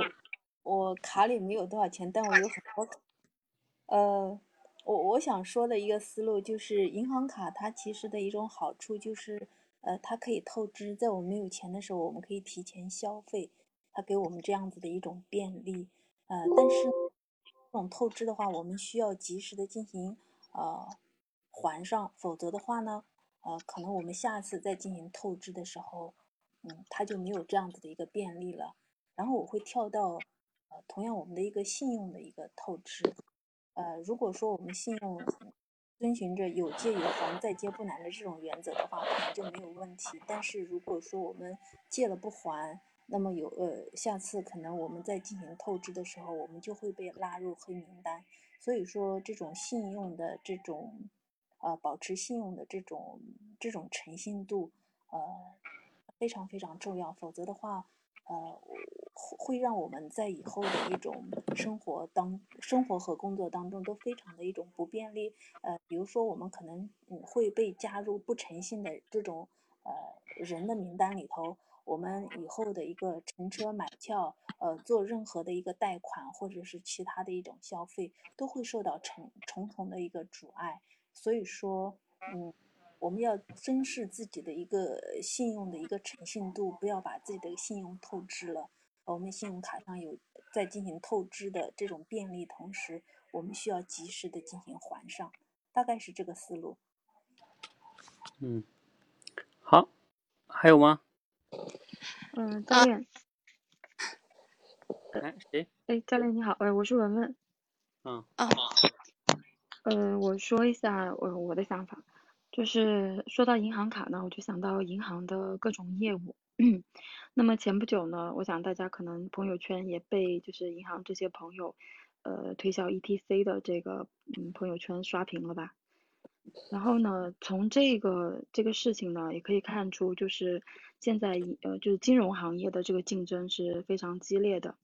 我我卡里没有多少钱，但我有很多卡。呃，我我想说的一个思路就是，银行卡它其实的一种好处就是，呃，它可以透支，在我们没有钱的时候，我们可以提前消费，它给我们这样子的一种便利。呃，但是这种透支的话，我们需要及时的进行呃还上，否则的话呢，呃，可能我们下次再进行透支的时候，嗯，它就没有这样子的一个便利了。然后我会跳到呃，同样我们的一个信用的一个透支，呃，如果说我们信用遵循着有借有还、再借不难的这种原则的话，可能就没有问题。但是如果说我们借了不还，那么有呃，下次可能我们在进行透支的时候，我们就会被拉入黑名单。所以说，这种信用的这种，呃，保持信用的这种这种诚信度，呃，非常非常重要。否则的话，呃，会让我们在以后的一种生活当生活和工作当中都非常的一种不便利。呃，比如说我们可能嗯会被加入不诚信的这种呃人的名单里头。我们以后的一个乘车买票，呃，做任何的一个贷款或者是其他的一种消费，都会受到重重重的一个阻碍。所以说，嗯，我们要珍视自己的一个信用的一个诚信度，不要把自己的信用透支了。我们信用卡上有在进行透支的这种便利，同时我们需要及时的进行还上，大概是这个思路。嗯，好，还有吗？嗯，教练。哎，谁？哎，教练你好，哎，我是文文。嗯。嗯。呃，我说一下我我的想法。就是说到银行卡呢，我就想到银行的各种业务。那么前不久呢，我想大家可能朋友圈也被就是银行这些朋友，呃，推销 ETC 的这个嗯朋友圈刷屏了吧？然后呢，从这个这个事情呢，也可以看出，就是现在呃就是金融行业的这个竞争是非常激烈的。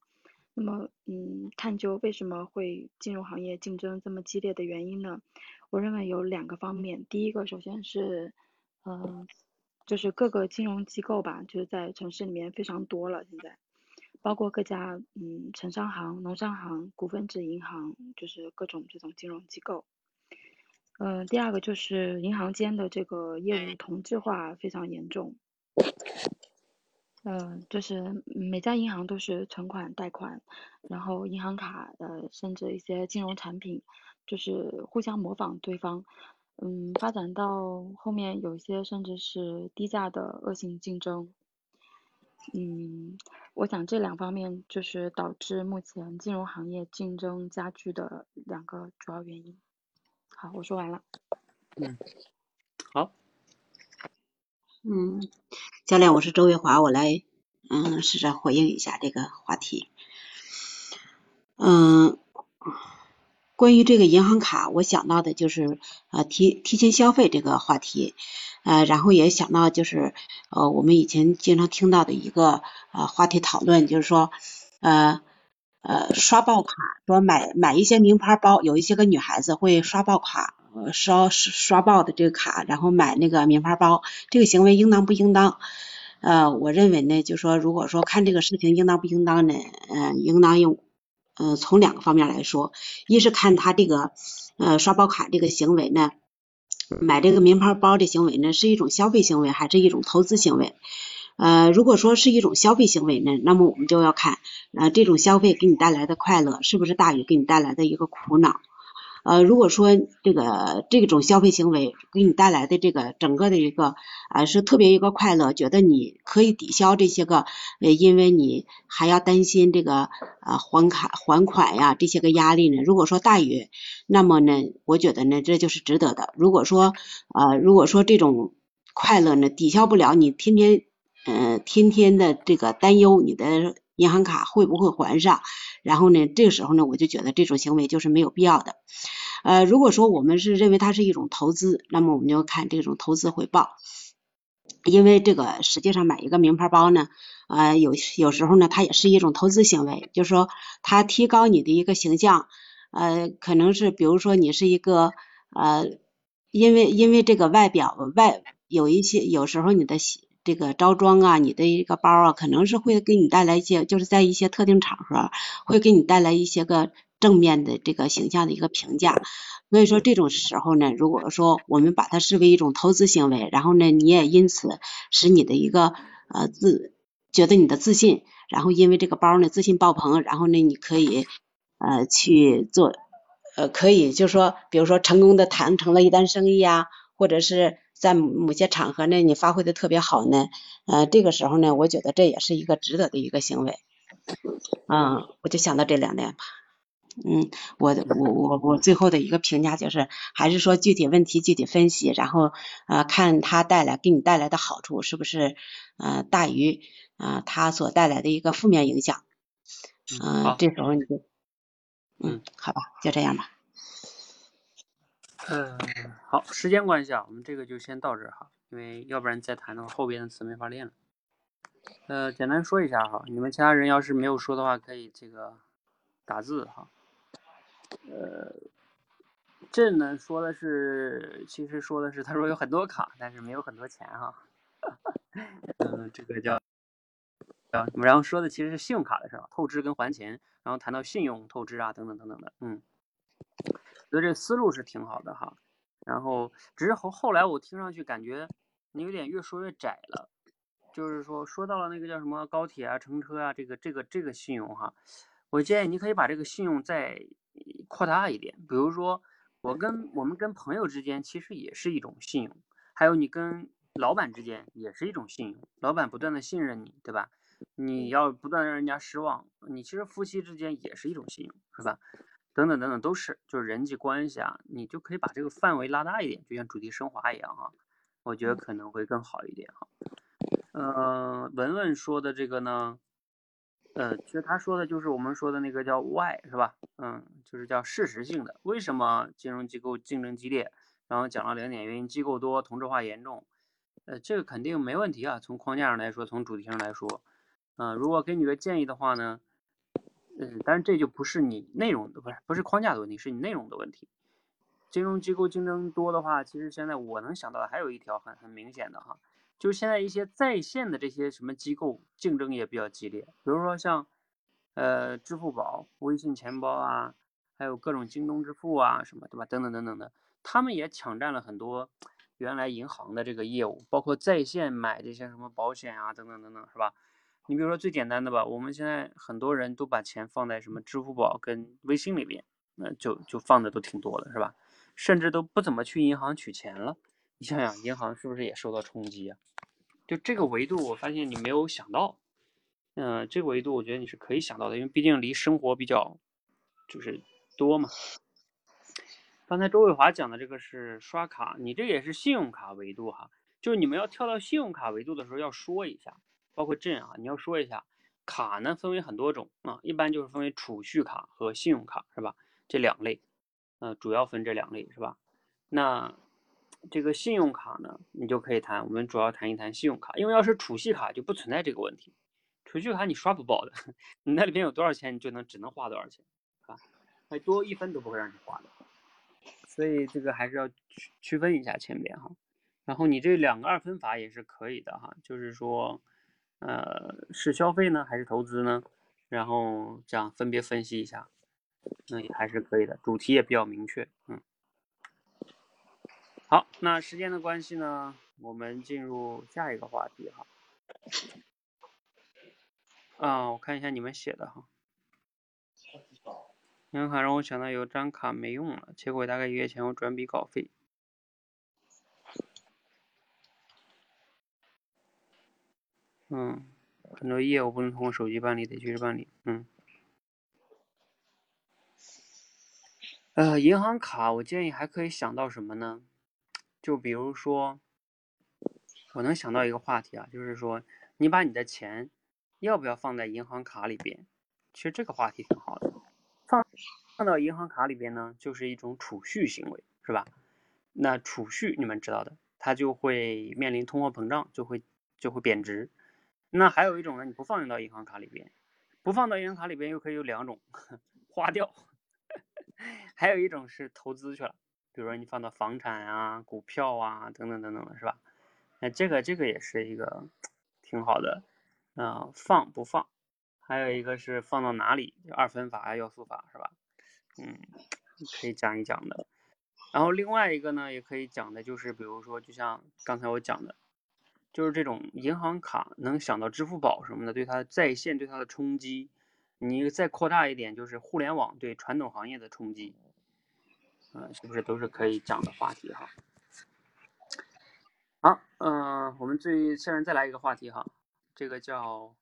那么嗯，探究为什么会金融行业竞争这么激烈的原因呢？我认为有两个方面，第一个首先是嗯，就是各个金融机构吧，就是在城市里面非常多了，现在包括各家嗯城商行、农商行、股份制银行，就是各种这种金融机构。嗯，第二个就是银行间的这个业务同质化非常严重。嗯，就是每家银行都是存款、贷款，然后银行卡，呃，甚至一些金融产品，就是互相模仿对方。嗯，发展到后面有一些甚至是低价的恶性竞争。嗯，我想这两方面就是导致目前金融行业竞争加剧的两个主要原因。好，我说完了。嗯，好。嗯，教练，我是周月华，我来嗯试着回应一下这个话题。嗯，关于这个银行卡，我想到的就是呃提提前消费这个话题，呃，然后也想到就是呃我们以前经常听到的一个呃话题讨论，就是说呃。呃，刷爆卡说买买一些名牌包，有一些个女孩子会刷爆卡，刷刷爆的这个卡，然后买那个名牌包，这个行为应当不应当？呃，我认为呢，就说如果说看这个事情应当不应当呢，嗯，应当用，呃，从两个方面来说，一是看他这个呃刷爆卡这个行为呢，买这个名牌包的行为呢，是一种消费行为还是一种投资行为？呃，如果说是一种消费行为呢，那么我们就要看，呃，这种消费给你带来的快乐是不是大于给你带来的一个苦恼。呃，如果说这个这种消费行为给你带来的这个整个的一个啊是特别一个快乐，觉得你可以抵消这些个，呃，因为你还要担心这个啊还卡还款呀这些个压力呢。如果说大于，那么呢，我觉得呢这就是值得的。如果说呃如果说这种快乐呢抵消不了你天天。嗯，天天的这个担忧，你的银行卡会不会还上？然后呢，这个时候呢，我就觉得这种行为就是没有必要的。呃，如果说我们是认为它是一种投资，那么我们就看这种投资回报。因为这个实际上买一个名牌包呢，呃，有有时候呢，它也是一种投资行为，就是说它提高你的一个形象，呃，可能是比如说你是一个呃，因为因为这个外表外有一些有时候你的。这个着装啊，你的一个包啊，可能是会给你带来一些，就是在一些特定场合会给你带来一些个正面的这个形象的一个评价。所以说这种时候呢，如果说我们把它视为一种投资行为，然后呢，你也因此使你的一个呃自觉得你的自信，然后因为这个包呢自信爆棚，然后呢你可以呃去做呃可以就是说，比如说成功的谈成了一单生意啊，或者是。在某些场合呢，你发挥的特别好呢，呃，这个时候呢，我觉得这也是一个值得的一个行为，嗯，我就想到这两点吧，嗯，我我我我最后的一个评价就是，还是说具体问题具体分析，然后呃看它带来给你带来的好处是不是呃大于啊它所带来的一个负面影响，嗯，这时候你就，嗯，好吧，就这样吧。嗯，好，时间关系啊，我们这个就先到这儿哈，因为要不然再谈的话，后边的词没法练了。呃，简单说一下哈，你们其他人要是没有说的话，可以这个打字哈。呃，这呢说的是，其实说的是，他说有很多卡，但是没有很多钱哈。嗯，这个叫叫，然后说的其实是信用卡的事儿，透支跟还钱，然后谈到信用透支啊，等等等等的，嗯。觉得这思路是挺好的哈，然后只是后后来我听上去感觉你有点越说越窄了，就是说说到了那个叫什么高铁啊、乘车啊，这个这个这个信用哈，我建议你可以把这个信用再扩大一点，比如说我跟我们跟朋友之间其实也是一种信用，还有你跟老板之间也是一种信用，老板不断的信任你，对吧？你要不断让人家失望，你其实夫妻之间也是一种信用，是吧？等等等等，都是就是人际关系啊，你就可以把这个范围拉大一点，就像主题升华一样哈，我觉得可能会更好一点哈。呃，文文说的这个呢，呃，其实他说的就是我们说的那个叫 why 是吧？嗯，就是叫事实性的，为什么金融机构竞争激烈？然后讲了两点原因：机构多，同质化严重。呃，这个肯定没问题啊，从框架上来说，从主题上来说，嗯，如果给你个建议的话呢，嗯，但是这就不是你内容的，不是不是框架的问题，是你内容的问题。金融机构竞争多的话，其实现在我能想到的还有一条很很明显的哈。就是现在一些在线的这些什么机构竞争也比较激烈，比如说像，呃，支付宝、微信钱包啊，还有各种京东支付啊什么，对吧？等等等等的，他们也抢占了很多原来银行的这个业务，包括在线买这些什么保险啊，等等等等，是吧？你比如说最简单的吧，我们现在很多人都把钱放在什么支付宝跟微信里边，那就就放的都挺多的，是吧？甚至都不怎么去银行取钱了。你想想，银行是不是也受到冲击啊？就这个维度，我发现你没有想到。嗯，这个维度我觉得你是可以想到的，因为毕竟离生活比较就是多嘛。刚才周卫华讲的这个是刷卡，你这也是信用卡维度哈。就是你们要跳到信用卡维度的时候要说一下，包括这样啊，你要说一下，卡呢分为很多种啊，一般就是分为储蓄卡和信用卡是吧？这两类，呃，主要分这两类是吧？那。这个信用卡呢，你就可以谈。我们主要谈一谈信用卡，因为要是储蓄卡就不存在这个问题。储蓄卡你刷不爆的，你那里边有多少钱，你就能只能花多少钱，啊，还多一分都不会让你花的。所以这个还是要区区分一下前边哈。然后你这两个二分法也是可以的哈，就是说，呃，是消费呢还是投资呢？然后这样分别分析一下，那也还是可以的。主题也比较明确，嗯。好，那时间的关系呢，我们进入下一个话题哈。啊，我看一下你们写的哈。银行卡让我想到有张卡没用了，结果大概一个月前我转笔稿费。嗯，很多业务不能通过手机办理，得去实办理。嗯。呃，银行卡我建议还可以想到什么呢？就比如说，我能想到一个话题啊，就是说，你把你的钱要不要放在银行卡里边？其实这个话题挺好的，放放到银行卡里边呢，就是一种储蓄行为，是吧？那储蓄你们知道的，它就会面临通货膨胀，就会就会贬值。那还有一种呢，你不放到银行卡里边，不放到银行卡里边又可以有两种，花掉，还有一种是投资去了。比如说你放到房产啊、股票啊等等等等的，是吧？那这个这个也是一个挺好的，嗯，放不放？还有一个是放到哪里？二分法啊、要素法是吧？嗯，可以讲一讲的。然后另外一个呢，也可以讲的就是，比如说就像刚才我讲的，就是这种银行卡能想到支付宝什么的，对它在线对它的冲击。你再扩大一点，就是互联网对传统行业的冲击。嗯，是不是都是可以讲的话题哈？好，嗯，我们最下面再来一个话题哈，这个叫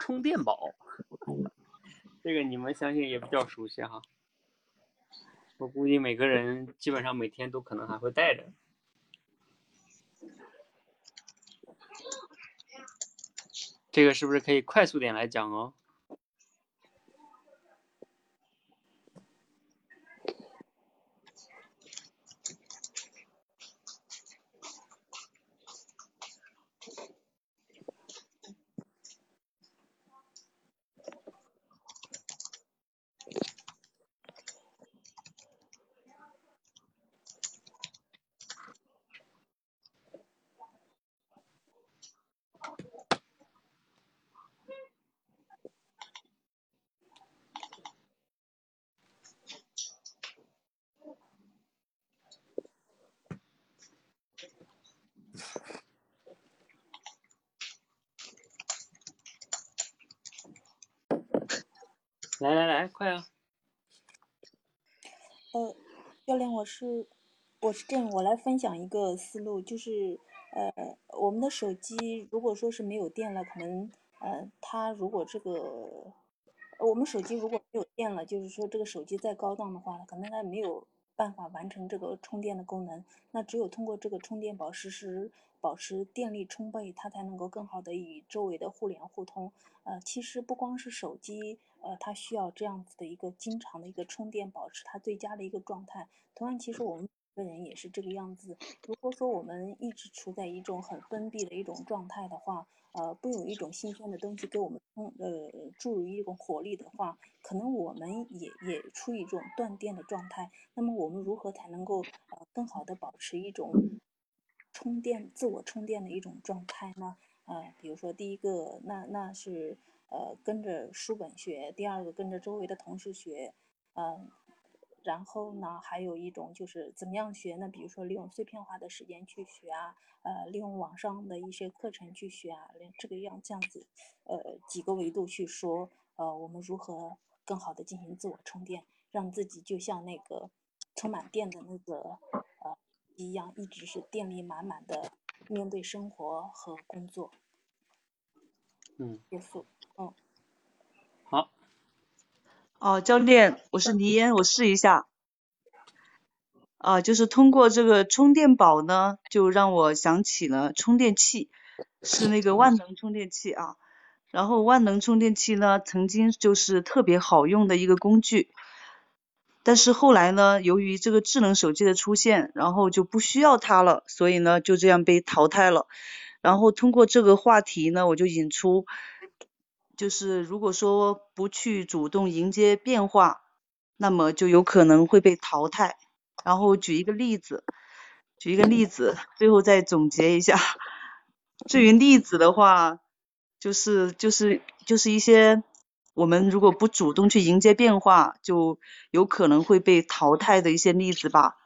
充电宝，这个你们相信也比较熟悉哈。我估计每个人基本上每天都可能还会带着。这个是不是可以快速点来讲哦？来来来，快啊！呃，教练，我是我是这样，我来分享一个思路，就是呃，我们的手机如果说是没有电了，可能呃，它如果这个我们手机如果没有电了，就是说这个手机再高档的话，可能它没有办法完成这个充电的功能。那只有通过这个充电宝实时保持电力充沛，它才能够更好的与周围的互联互通。呃，其实不光是手机，呃，它需要这样子的一个经常的一个充电，保持它最佳的一个状态。同样，其实我们个人也是这个样子。如果说我们一直处在一种很封闭的一种状态的话，呃，不有一种新鲜的东西给我们充呃注入一种活力的话，可能我们也也处于一种断电的状态。那么我们如何才能够呃更好的保持一种充电、自我充电的一种状态呢？呃，比如说第一个，那那是呃跟着书本学；第二个跟着周围的同事学，嗯。然后呢，还有一种就是怎么样学呢？比如说利用碎片化的时间去学啊，呃，利用网上的一些课程去学啊，连这个样这样子，呃，几个维度去说，呃，我们如何更好的进行自我充电，让自己就像那个充满电的那个呃一样，一直是电力满满的面对生活和工作。嗯。结束。嗯。好。哦，教练，我是倪嫣，我试一下。啊，就是通过这个充电宝呢，就让我想起了充电器，是那个万能充电器啊。然后万能充电器呢，曾经就是特别好用的一个工具，但是后来呢，由于这个智能手机的出现，然后就不需要它了，所以呢，就这样被淘汰了。然后通过这个话题呢，我就引出。就是如果说不去主动迎接变化，那么就有可能会被淘汰。然后举一个例子，举一个例子，最后再总结一下。至于例子的话，就是就是就是一些我们如果不主动去迎接变化，就有可能会被淘汰的一些例子吧。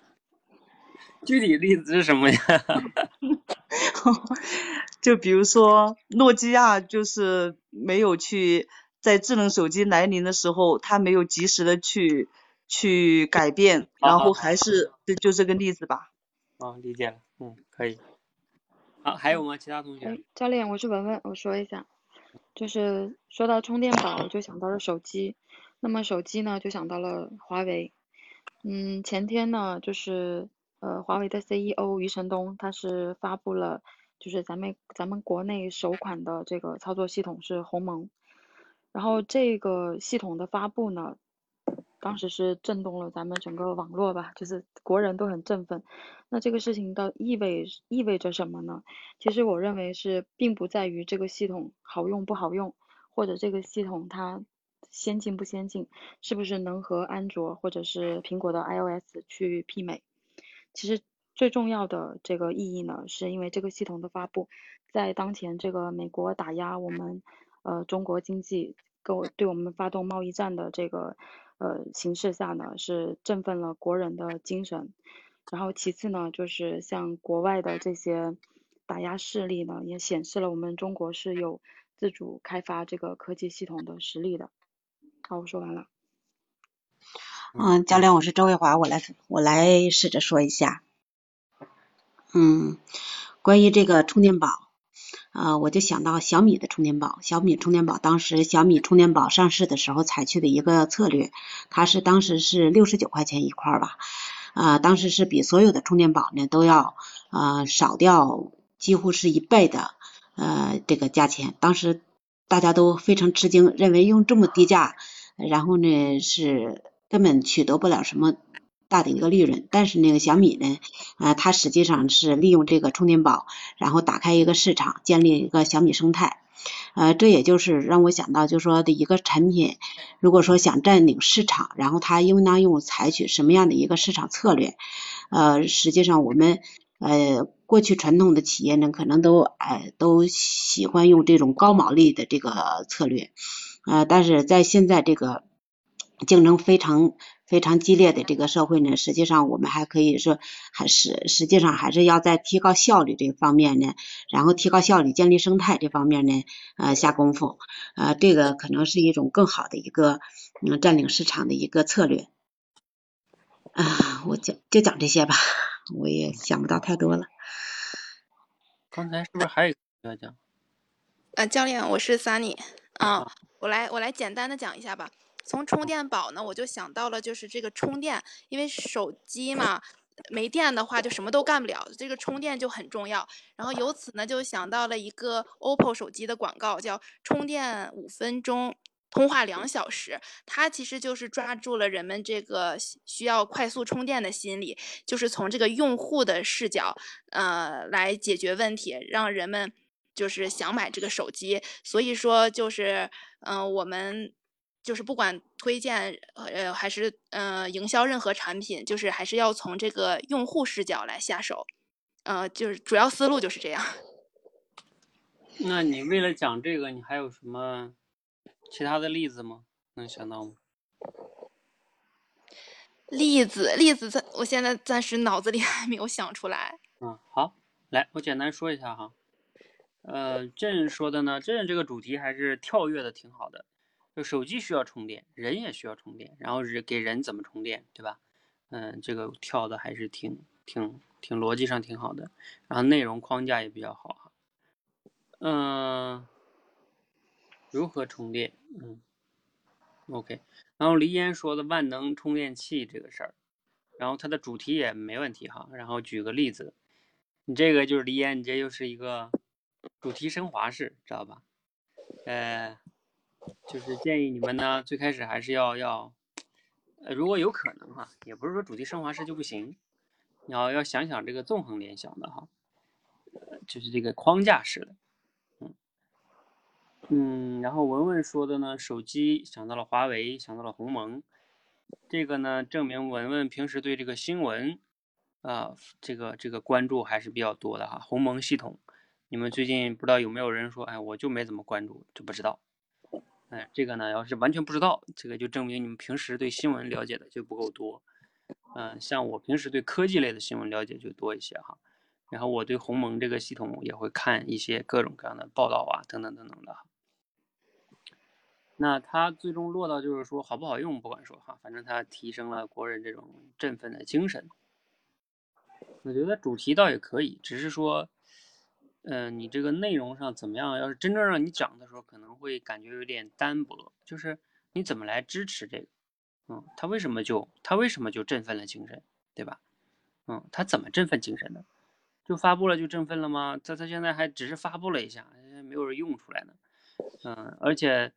具体例子是什么呀？就比如说，诺基亚就是没有去在智能手机来临的时候，它没有及时的去去改变，然后还是就就这个例子吧。哦，理解了，嗯，可以。好，还有吗？其他同学？教练，我是文文，我说一下，就是说到充电宝，我就想到了手机，那么手机呢，就想到了华为。嗯，前天呢，就是呃，华为的 CEO 余承东，他是发布了。就是咱们咱们国内首款的这个操作系统是鸿蒙，然后这个系统的发布呢，当时是震动了咱们整个网络吧，就是国人都很振奋。那这个事情的意味意味着什么呢？其实我认为是并不在于这个系统好用不好用，或者这个系统它先进不先进，是不是能和安卓或者是苹果的 iOS 去媲美？其实。最重要的这个意义呢，是因为这个系统的发布，在当前这个美国打压我们呃中国经济，跟对我们发动贸易战的这个呃形势下呢，是振奋了国人的精神。然后其次呢，就是像国外的这些打压势力呢，也显示了我们中国是有自主开发这个科技系统的实力的。好，我说完了。嗯，教练，我是周卫华，我来我来试着说一下。嗯，关于这个充电宝，呃，我就想到小米的充电宝。小米充电宝当时小米充电宝上市的时候采取的一个策略，它是当时是六十九块钱一块吧，呃，当时是比所有的充电宝呢都要呃少掉几乎是一倍的呃这个价钱。当时大家都非常吃惊，认为用这么低价，然后呢是根本取得不了什么。大的一个利润，但是那个小米呢，呃，它实际上是利用这个充电宝，然后打开一个市场，建立一个小米生态，呃，这也就是让我想到，就是说的一个产品，如果说想占领市场，然后它应当用采取什么样的一个市场策略？呃，实际上我们呃过去传统的企业呢，可能都呃都喜欢用这种高毛利的这个策略，呃，但是在现在这个竞争非常。非常激烈的这个社会呢，实际上我们还可以说，还是实际上还是要在提高效率这方面呢，然后提高效率、建立生态这方面呢，呃，下功夫，呃，这个可能是一种更好的一个嗯占领市场的一个策略。啊，我讲就讲这些吧，我也想不到太多了。刚才是不是还有要讲？呃，教练，我是 Sunny。啊，我来我来简单的讲一下吧。从充电宝呢，我就想到了就是这个充电，因为手机嘛，没电的话就什么都干不了，这个充电就很重要。然后由此呢，就想到了一个 OPPO 手机的广告，叫充电五分钟，通话两小时。它其实就是抓住了人们这个需要快速充电的心理，就是从这个用户的视角，呃，来解决问题，让人们就是想买这个手机。所以说，就是嗯，我们。就是不管推荐呃还是呃营销任何产品，就是还是要从这个用户视角来下手，呃，就是主要思路就是这样。那你为了讲这个，你还有什么其他的例子吗？能想到吗？例子例子，暂我现在暂时脑子里 还没有想出来。嗯，好，来，我简单说一下哈。呃，朕说的呢，朕这个主题还是跳跃的挺好的。就手机需要充电，人也需要充电，然后是给人怎么充电，对吧？嗯，这个跳的还是挺挺挺逻辑上挺好的，然后内容框架也比较好哈。嗯，如何充电？嗯，OK。然后黎烟说的万能充电器这个事儿，然后它的主题也没问题哈。然后举个例子，你这个就是黎烟，你这又是一个主题升华式，知道吧？呃。就是建议你们呢，最开始还是要要，呃，如果有可能哈，也不是说主题升华式就不行，你要要想想这个纵横联想的哈，呃，就是这个框架式的，嗯嗯，然后文文说的呢，手机想到了华为，想到了鸿蒙，这个呢证明文文平时对这个新闻啊，这个这个关注还是比较多的哈，鸿蒙系统，你们最近不知道有没有人说，哎，我就没怎么关注，就不知道。哎，这个呢，要是完全不知道，这个就证明你们平时对新闻了解的就不够多。嗯，像我平时对科技类的新闻了解就多一些哈。然后我对鸿蒙这个系统也会看一些各种各样的报道啊，等等等等的。那它最终落到就是说好不好用，不管说哈，反正它提升了国人这种振奋的精神。我觉得主题倒也可以，只是说。嗯，你这个内容上怎么样？要是真正让你讲的时候，可能会感觉有点单薄。就是你怎么来支持这个？嗯，他为什么就他为什么就振奋了精神，对吧？嗯，他怎么振奋精神的？就发布了就振奋了吗？他他现在还只是发布了一下，没有人用出来呢。嗯，而且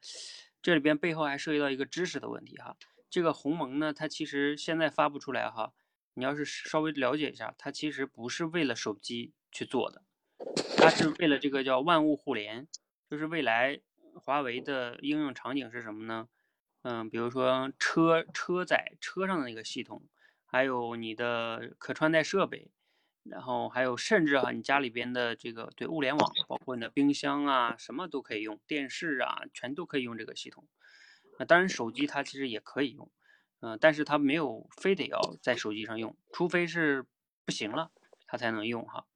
这里边背后还涉及到一个知识的问题哈。这个鸿蒙呢，它其实现在发布出来哈，你要是稍微了解一下，它其实不是为了手机去做的。它是为了这个叫万物互联，就是未来华为的应用场景是什么呢？嗯，比如说车车载车上的那个系统，还有你的可穿戴设备，然后还有甚至哈你家里边的这个对物联网，包括你的冰箱啊，什么都可以用，电视啊全都可以用这个系统。那当然手机它其实也可以用，嗯，但是它没有非得要在手机上用，除非是不行了它才能用哈。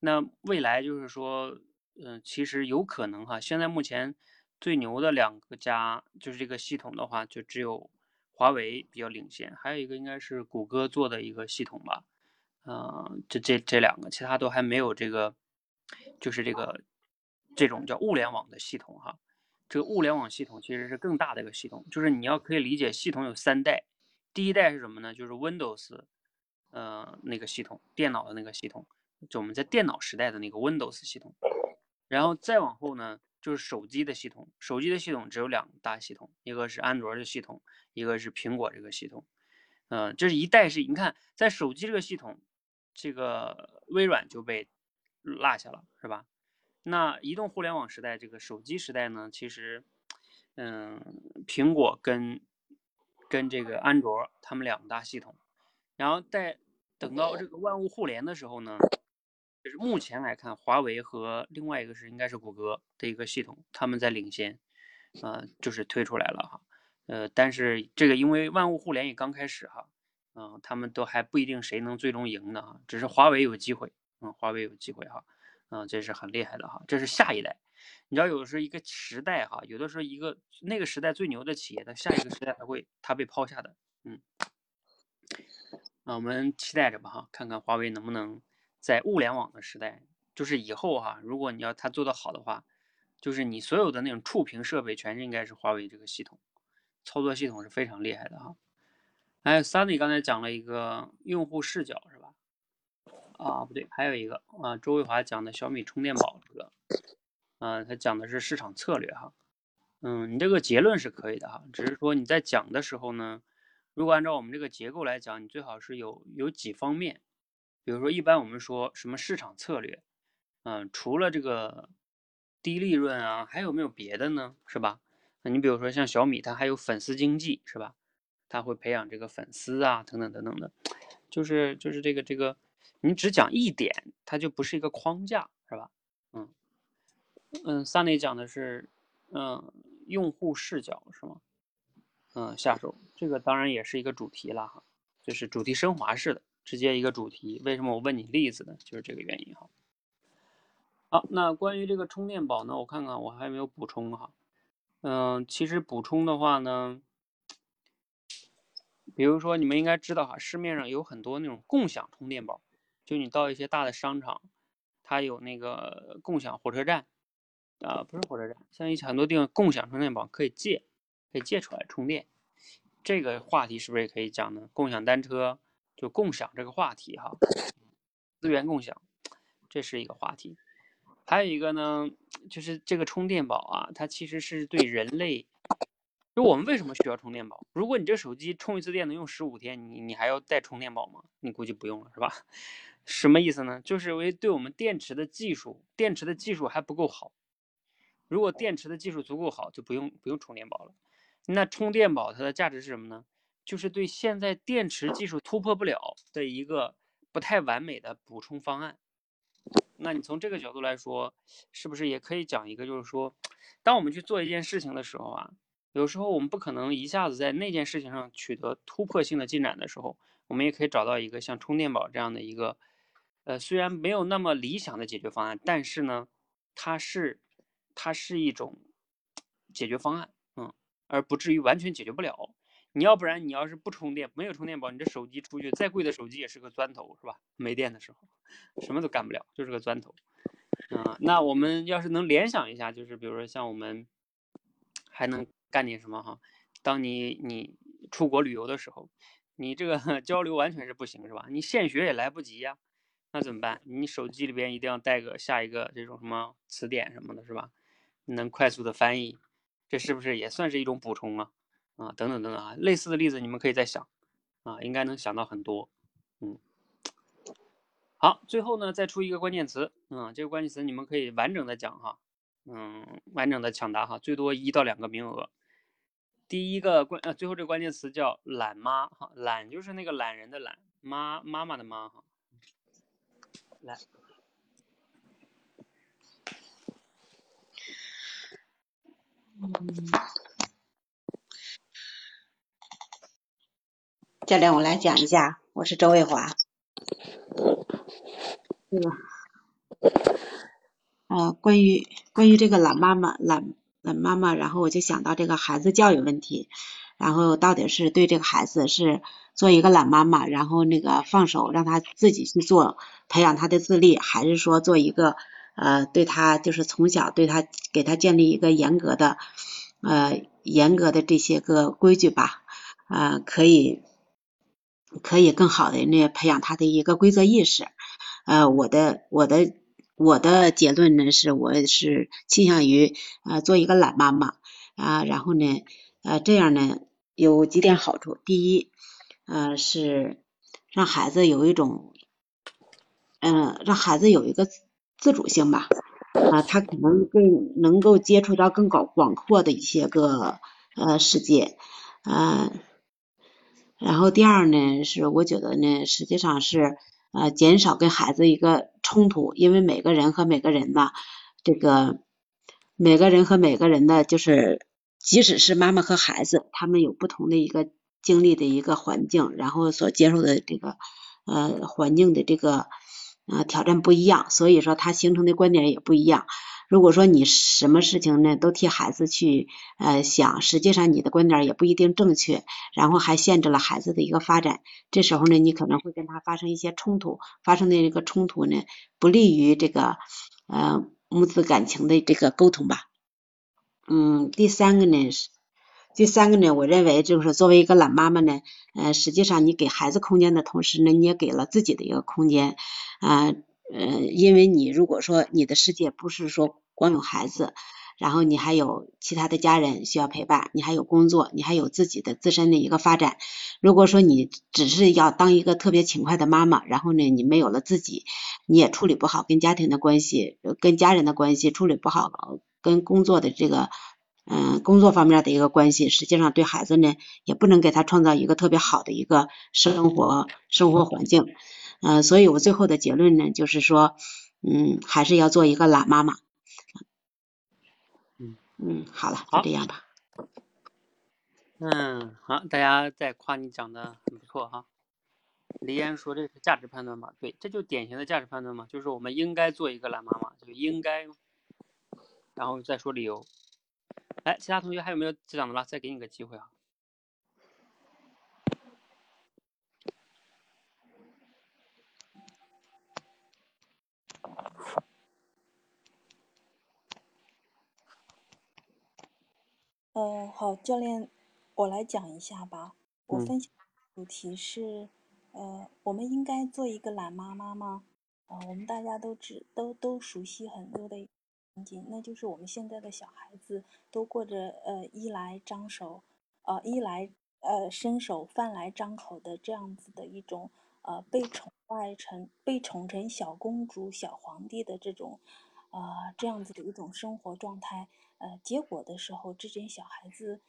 那未来就是说，嗯，其实有可能哈。现在目前最牛的两个家，就是这个系统的话，就只有华为比较领先，还有一个应该是谷歌做的一个系统吧。嗯，这这这两个，其他都还没有这个，就是这个这种叫物联网的系统哈。这个物联网系统其实是更大的一个系统，就是你要可以理解，系统有三代，第一代是什么呢？就是 Windows，呃，那个系统，电脑的那个系统。就我们在电脑时代的那个 Windows 系统，然后再往后呢，就是手机的系统。手机的系统只有两大系统，一个是安卓的系统，一个是苹果这个系统。嗯，这是一代是，你看在手机这个系统，这个微软就被落下了，是吧？那移动互联网时代这个手机时代呢，其实，嗯，苹果跟跟这个安卓他们两大系统，然后在等到这个万物互联的时候呢。就是目前来看，华为和另外一个是应该是谷歌的一个系统，他们在领先，呃，就是推出来了哈，呃，但是这个因为万物互联也刚开始哈，嗯，他们都还不一定谁能最终赢呢，只是华为有机会，嗯，华为有机会哈，嗯，这是很厉害的哈，这是下一代，你知道有的时候一个时代哈，有的时候一个那个时代最牛的企业，它下一个时代它会它被抛下的，嗯，那我们期待着吧哈，看看华为能不能。在物联网的时代，就是以后哈，如果你要它做得好的话，就是你所有的那种触屏设备全是应该是华为这个系统，操作系统是非常厉害的哈。还有 Sunny 刚才讲了一个用户视角是吧？啊，不对，还有一个啊，周卫华讲的小米充电宝这个，啊，他讲的是市场策略哈。嗯，你这个结论是可以的哈，只是说你在讲的时候呢，如果按照我们这个结构来讲，你最好是有有几方面，比如说一般我们说什么市场策略，嗯，除了这个低利润啊，还有没有别的呢？是吧？你比如说像小米，它还有粉丝经济是吧？它会培养这个粉丝啊，等等等等的，就是就是这个这个。你只讲一点，它就不是一个框架，是吧？嗯嗯，三类讲的是，嗯，用户视角是吗？嗯，下手这个当然也是一个主题了哈，就是主题升华式的，直接一个主题。为什么我问你例子呢？就是这个原因哈。好，那关于这个充电宝呢，我看看我还有没有补充哈。嗯，其实补充的话呢。比如说，你们应该知道哈，市面上有很多那种共享充电宝，就你到一些大的商场，它有那个共享火车站，啊，不是火车站，像一些很多地方共享充电宝可以借，可以借出来充电。这个话题是不是也可以讲呢？共享单车就共享这个话题哈，资源共享，这是一个话题。还有一个呢，就是这个充电宝啊，它其实是对人类。就我们为什么需要充电宝？如果你这手机充一次电能用十五天，你你还要带充电宝吗？你估计不用了，是吧？什么意思呢？就是为对我们电池的技术，电池的技术还不够好。如果电池的技术足够好，就不用不用充电宝了。那充电宝它的价值是什么呢？就是对现在电池技术突破不了的一个不太完美的补充方案。那你从这个角度来说，是不是也可以讲一个，就是说，当我们去做一件事情的时候啊？有时候我们不可能一下子在那件事情上取得突破性的进展的时候，我们也可以找到一个像充电宝这样的一个，呃，虽然没有那么理想的解决方案，但是呢，它是它是一种解决方案，嗯，而不至于完全解决不了。你要不然你要是不充电，没有充电宝，你这手机出去再贵的手机也是个砖头，是吧？没电的时候，什么都干不了，就是个砖头。嗯，那我们要是能联想一下，就是比如说像我们还能。干点什么哈？当你你出国旅游的时候，你这个 交流完全是不行是吧？你现学也来不及呀，那怎么办？你手机里边一定要带个下一个这种什么词典什么的，是吧？能快速的翻译，这是不是也算是一种补充啊？啊，等等等等啊，类似的例子你们可以再想啊，应该能想到很多。嗯，好，最后呢再出一个关键词，嗯，这个关键词你们可以完整的讲哈，嗯，完整的抢答哈，最多一到两个名额。第一个关呃，最后这个关键词叫懒妈哈，懒就是那个懒人的懒，妈妈妈的妈哈，来，嗯，教练我来讲一下，我是周卫华，这个，呃，关于关于这个懒妈妈懒。懒，妈妈，然后我就想到这个孩子教育问题，然后到底是对这个孩子是做一个懒妈妈，然后那个放手让他自己去做，培养他的自立，还是说做一个呃对他就是从小对他给他建立一个严格的呃严格的这些个规矩吧，啊可以可以更好的那培养他的一个规则意识，呃我的我的。我的结论呢是，我是倾向于呃做一个懒妈妈。啊，然后呢呃这样呢有几点好处，第一呃是让孩子有一种嗯让孩子有一个自主性吧。啊，他可能更能够接触到更广广阔的一些个呃世界。啊，然后第二呢是我觉得呢实际上是。呃，减少跟孩子一个冲突，因为每个人和每个人呢，这个每个人和每个人的，就是即使是妈妈和孩子，他们有不同的一个经历的一个环境，然后所接受的这个呃环境的这个呃挑战不一样，所以说他形成的观点也不一样。如果说你什么事情呢都替孩子去呃想，实际上你的观点也不一定正确，然后还限制了孩子的一个发展。这时候呢，你可能会跟他发生一些冲突，发生的这个冲突呢，不利于这个呃母子感情的这个沟通吧。嗯，第三个呢是，第三个呢，我认为就是作为一个懒妈妈呢，呃，实际上你给孩子空间的同时呢，你也给了自己的一个空间，啊，因为你如果说你的世界不是说光有孩子。然后你还有其他的家人需要陪伴，你还有工作，你还有自己的自身的一个发展。如果说你只是要当一个特别勤快的妈妈，然后呢，你没有了自己，你也处理不好跟家庭的关系，跟家人的关系处理不好，跟工作的这个嗯工作方面的一个关系，实际上对孩子呢也不能给他创造一个特别好的一个生活生活环境。嗯，所以我最后的结论呢就是说，嗯，还是要做一个懒妈妈。嗯嗯，好了，就这样吧。嗯，好，大家在夸你讲的很不错哈。黎岩说这是价值判断吧？对，这就典型的价值判断嘛，就是我们应该做一个懒妈妈，就应该。然后再说理由。哎，其他同学还有没有讲的了？再给你个机会啊。呃，好，教练，我来讲一下吧。我嗯分享的主题是，呃，我们应该做一个懒妈妈吗？啊、我们大家都知都都熟悉很多的场景，那就是我们现在的小孩子都过着呃衣来张手，呃衣来呃伸手饭来张口的这样子的一种呃被宠爱成被宠成小公主、小皇帝的这种呃这样子的一种生活状态。呃，结果的时候，这些小孩子，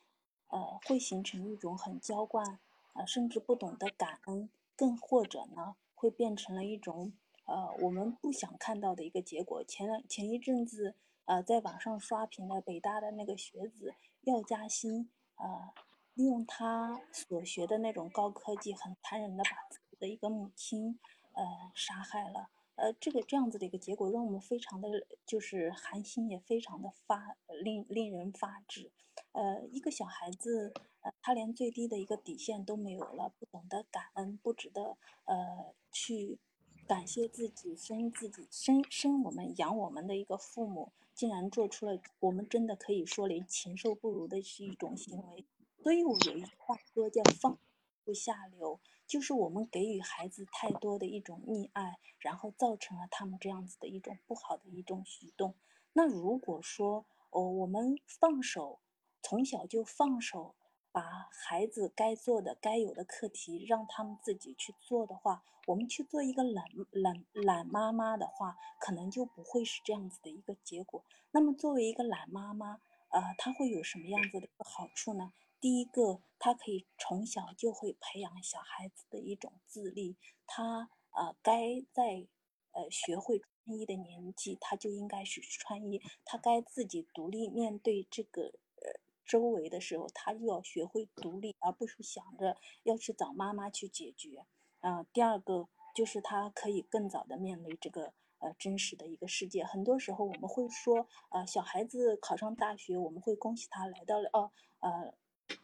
呃，会形成一种很娇惯，呃，甚至不懂得感恩，更或者呢，会变成了一种呃我们不想看到的一个结果。前两前一阵子，呃，在网上刷屏的北大的那个学子药家鑫，呃，利用他所学的那种高科技，很残忍的把自己的一个母亲，呃，杀害了。呃，这个这样子的一个结果，让我们非常的就是寒心，也非常的发令令人发指。呃，一个小孩子，呃，他连最低的一个底线都没有了，不懂得感恩，不值得呃去感谢自己生自己生生我们养我们的一个父母，竟然做出了我们真的可以说连禽兽不如的是一种行为。所以我有一句话说叫放不下流，就是我们给予孩子太多的一种溺爱，然后造成了他们这样子的一种不好的一种举动。那如果说哦，我们放手，从小就放手，把孩子该做的、该有的课题让他们自己去做的话，我们去做一个懒懒懒妈妈的话，可能就不会是这样子的一个结果。那么作为一个懒妈妈，呃，她会有什么样子的一个好处呢？第一个，他可以从小就会培养小孩子的一种自立，他呃该在呃学会穿衣的年纪，他就应该去穿衣，他该自己独立面对这个呃周围的时候，他就要学会独立，而不是想着要去找妈妈去解决。啊、第二个就是他可以更早的面对这个呃真实的一个世界。很多时候我们会说，呃，小孩子考上大学，我们会恭喜他来到了哦呃。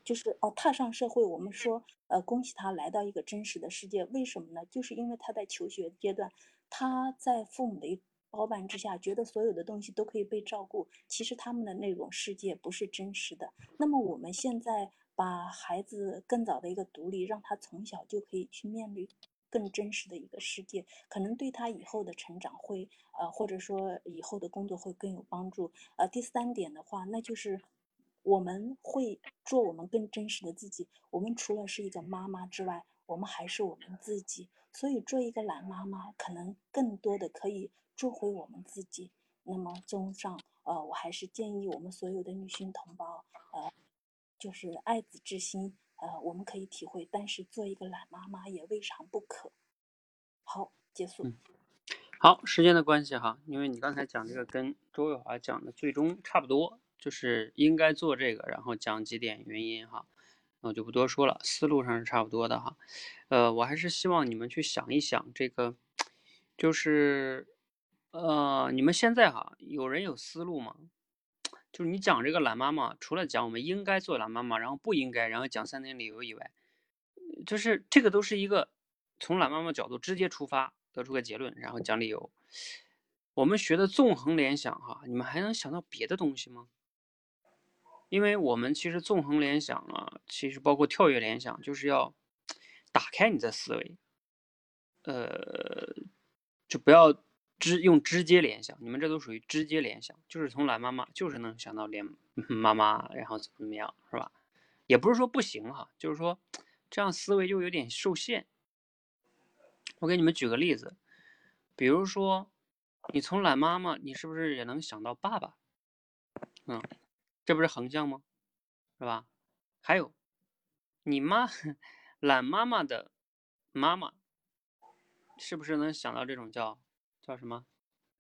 就是哦，踏上社会，我们说，呃，恭喜他来到一个真实的世界。为什么呢？就是因为他在求学阶段，他在父母的包办之下，觉得所有的东西都可以被照顾。其实他们的那种世界不是真实的。那么我们现在把孩子更早的一个独立，让他从小就可以去面对更真实的一个世界，可能对他以后的成长会，呃，或者说以后的工作会更有帮助。呃，第三点的话，那就是。我们会做我们更真实的自己。我们除了是一个妈妈之外，我们还是我们自己。所以做一个懒妈妈，可能更多的可以做回我们自己。那么综上，呃，我还是建议我们所有的女性同胞，呃，就是爱子之心，呃，我们可以体会，但是做一个懒妈妈也未尝不可。好，结束。嗯好，时间的关系哈，因为你刚才讲这个跟周卫华讲的最终差不多，就是应该做这个，然后讲几点原因哈，我就不多说了，思路上是差不多的哈。呃，我还是希望你们去想一想这个，就是呃，你们现在哈，有人有思路吗？就是你讲这个懒妈妈，除了讲我们应该做懒妈妈，然后不应该，然后讲三点理由以外，就是这个都是一个从懒妈妈角度直接出发。得出个结论，然后讲理由。我们学的纵横联想，哈，你们还能想到别的东西吗？因为我们其实纵横联想啊，其实包括跳跃联想，就是要打开你的思维，呃，就不要直用直接联想，你们这都属于直接联想，就是从懒妈妈就是能想到连妈妈，然后怎么怎么样，是吧？也不是说不行哈，就是说这样思维就有点受限。我给你们举个例子，比如说你从懒妈妈，你是不是也能想到爸爸？嗯。这不是横向吗？是吧？还有，你妈懒妈妈的妈妈，是不是能想到这种叫叫什么？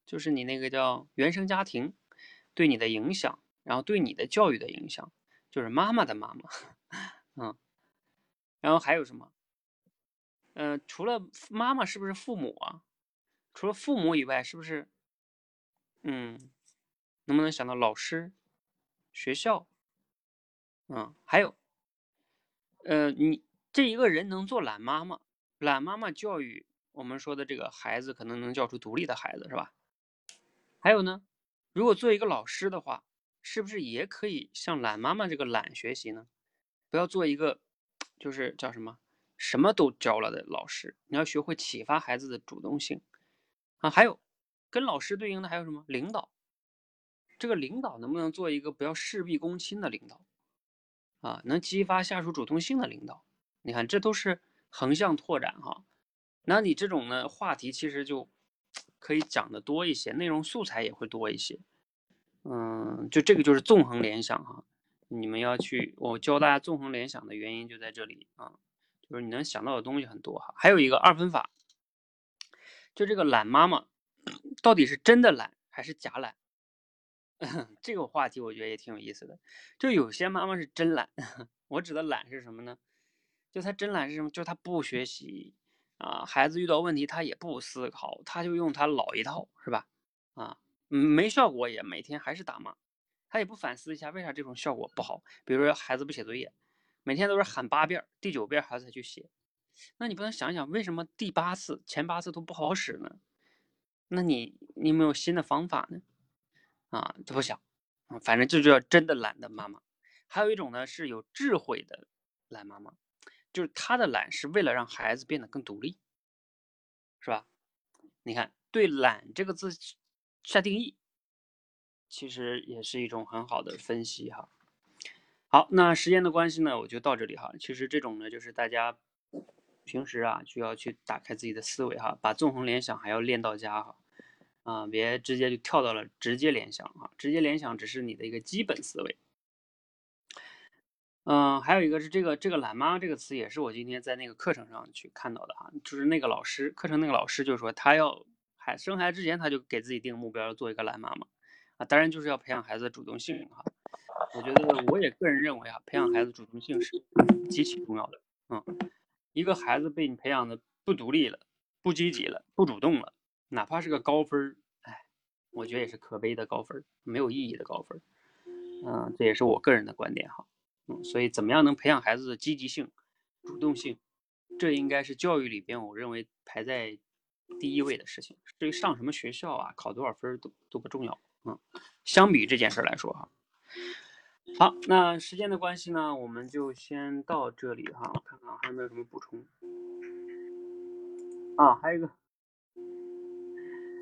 就是你那个叫原生家庭对你的影响，然后对你的教育的影响，就是妈妈的妈妈，嗯。然后还有什么？嗯，除了妈妈，是不是父母啊？除了父母以外，是不是？嗯，能不能想到老师？学校，嗯，还有，呃，你这一个人能做懒妈妈，懒妈妈教育我们说的这个孩子，可能能教出独立的孩子，是吧？还有呢，如果做一个老师的话，是不是也可以像懒妈妈这个懒学习呢？不要做一个，就是叫什么，什么都教了的老师，你要学会启发孩子的主动性啊。还有，跟老师对应的还有什么？领导。这个领导能不能做一个不要事必躬亲的领导啊？能激发下属主动性的领导？你看，这都是横向拓展哈。那你这种呢话题其实就可以讲的多一些，内容素材也会多一些。嗯，就这个就是纵横联想哈。你们要去，我教大家纵横联想的原因就在这里啊，就是你能想到的东西很多哈。还有一个二分法，就这个懒妈妈到底是真的懒还是假懒？这个话题我觉得也挺有意思的，就有些妈妈是真懒，我指的懒是什么呢？就她真懒是什么？就她不学习啊，孩子遇到问题她也不思考，她就用她老一套，是吧？啊，没效果也每天还是打骂，她也不反思一下为啥这种效果不好？比如说孩子不写作业，每天都是喊八遍，第九遍孩子才去写，那你不能想想为什么第八次前八次都不好使呢？那你你有没有新的方法呢？啊，都不想，啊，反正就叫真的懒的妈妈。还有一种呢，是有智慧的懒妈妈，就是她的懒是为了让孩子变得更独立，是吧？你看，对“懒”这个字下定义，其实也是一种很好的分析哈。好，那时间的关系呢，我就到这里哈。其实这种呢，就是大家平时啊，就要去打开自己的思维哈，把纵横联想还要练到家哈。啊，别直接就跳到了直接联想啊！直接联想只是你的一个基本思维。嗯，还有一个是这个这个“懒妈”这个词，也是我今天在那个课程上去看到的哈。就是那个老师，课程那个老师就说，他要孩生孩之前，他就给自己定目标，做一个懒妈妈啊。当然就是要培养孩子的主动性哈。我觉得我也个人认为啊，培养孩子主动性是极其重要的。嗯，一个孩子被你培养的不独立了、不积极了、不主动了。哪怕是个高分儿，哎，我觉得也是可悲的高分儿，没有意义的高分儿。嗯，这也是我个人的观点哈。嗯，所以怎么样能培养孩子的积极性、主动性，这应该是教育里边我认为排在第一位的事情。至于上什么学校啊，考多少分都都不重要。嗯，相比这件事来说哈。好，那时间的关系呢，我们就先到这里哈。我看看还有没有什么补充。啊，还有一个。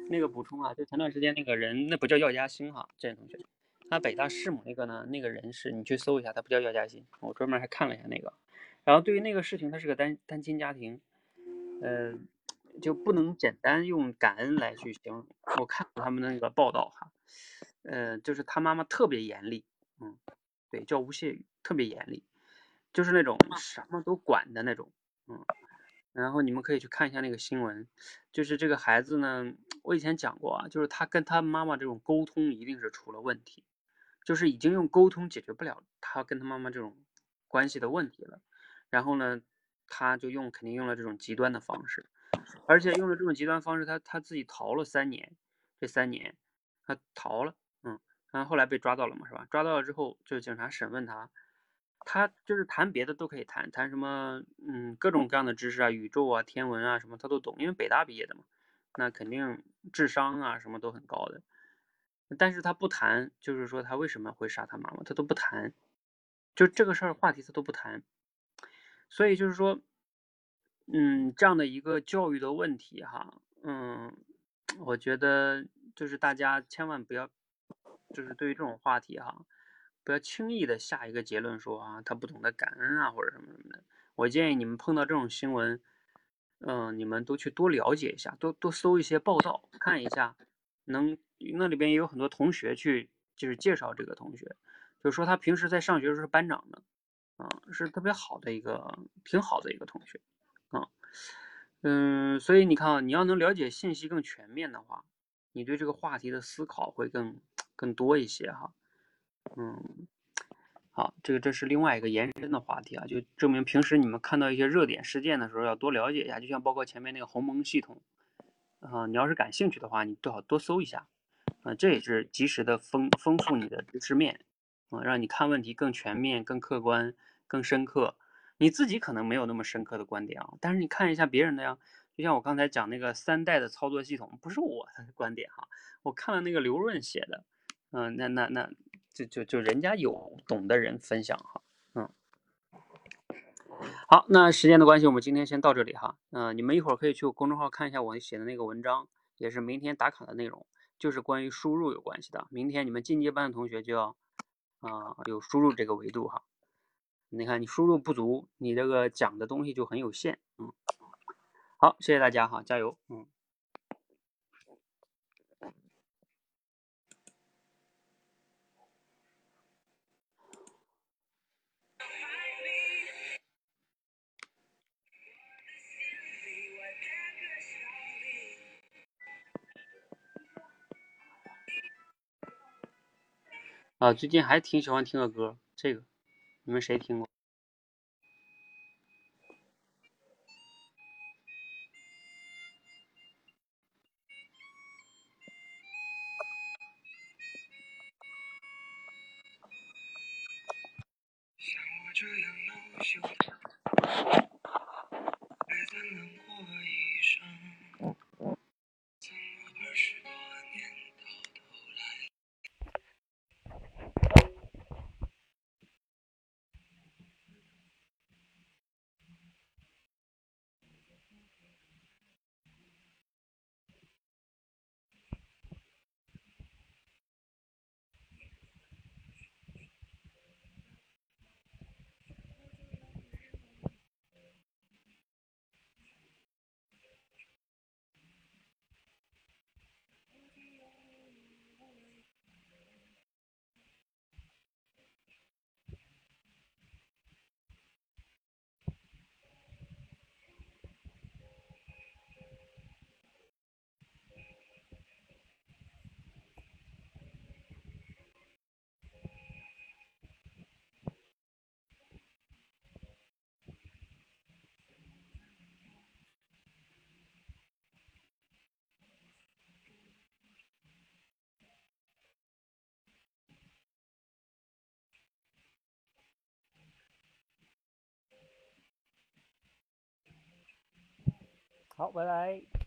那个补充啊，就前段时间那个人，那不叫药家鑫哈，这位同学，他北大弑母那个呢，那个人是你去搜一下，他不叫药家鑫，我专门还看了一下那个。然后对于那个事情，他是个单单亲家庭，呃，就不能简单用感恩来去形容。我看过他们那个报道哈，呃，就是他妈妈特别严厉，嗯，对，叫吴谢宇，特别严厉，就是那种什么都管的那种，嗯。然后你们可以去看一下那个新闻，就是这个孩子呢，我以前讲过啊，就是他跟他妈妈这种沟通一定是出了问题，就是已经用沟通解决不了他跟他妈妈这种关系的问题了。然后呢，他就用肯定用了这种极端的方式，而且用了这种极端方式，他他自己逃了三年，这三年他逃了，嗯，然后后来被抓到了嘛，是吧？抓到了之后，就警察审问他。他就是谈别的都可以谈，谈什么，嗯，各种各样的知识啊，宇宙啊，天文啊，什么他都懂，因为北大毕业的嘛，那肯定智商啊什么都很高的。但是他不谈，就是说他为什么会杀他妈妈，他都不谈，就这个事儿话题他都不谈，所以就是说，嗯，这样的一个教育的问题哈，嗯，我觉得就是大家千万不要，就是对于这种话题哈，不要轻易的下一个结论说啊他不懂得感恩啊或者什么什么的。我建议你们碰到这种新闻，嗯，你们都去多了解一下，多多搜一些报道看一下，能。那里边也有很多同学去，就是介绍这个同学，就是说他平时在上学的时候是班长的，啊，是特别好的一个，挺好的一个同学，啊，嗯，所以你看啊，你要能了解信息更全面的话，你对这个话题的思考会更更多一些哈，嗯，好，这个这是另外一个延伸的话题啊，就证明平时你们看到一些热点事件的时候要多了解一下，就像包括前面那个鸿蒙系统，啊，你要是感兴趣的话，你最好多搜一下。啊，这也是及时的丰丰富你的知识面，啊，让你看问题更全面、更客观、更深刻。你自己可能没有那么深刻的观点啊，但是你看一下别人的呀。就像我刚才讲那个三代的操作系统，不是我的观点哈，我看了那个刘润写的，嗯，那那那就就就人家有懂的人分享哈，嗯。好，那时间的关系，我们今天先到这里哈。嗯，你们一会儿可以去公众号看一下我写的那个文章，也是明天打卡的内容。就是关于输入有关系的，明天你们进阶班的同学就要啊有输入这个维度哈。你看你输入不足，你这个讲的东西就很有限。嗯，好，谢谢大家哈，加油。嗯。啊，最近还挺喜欢听个歌，这个你们谁听过？好，拜拜。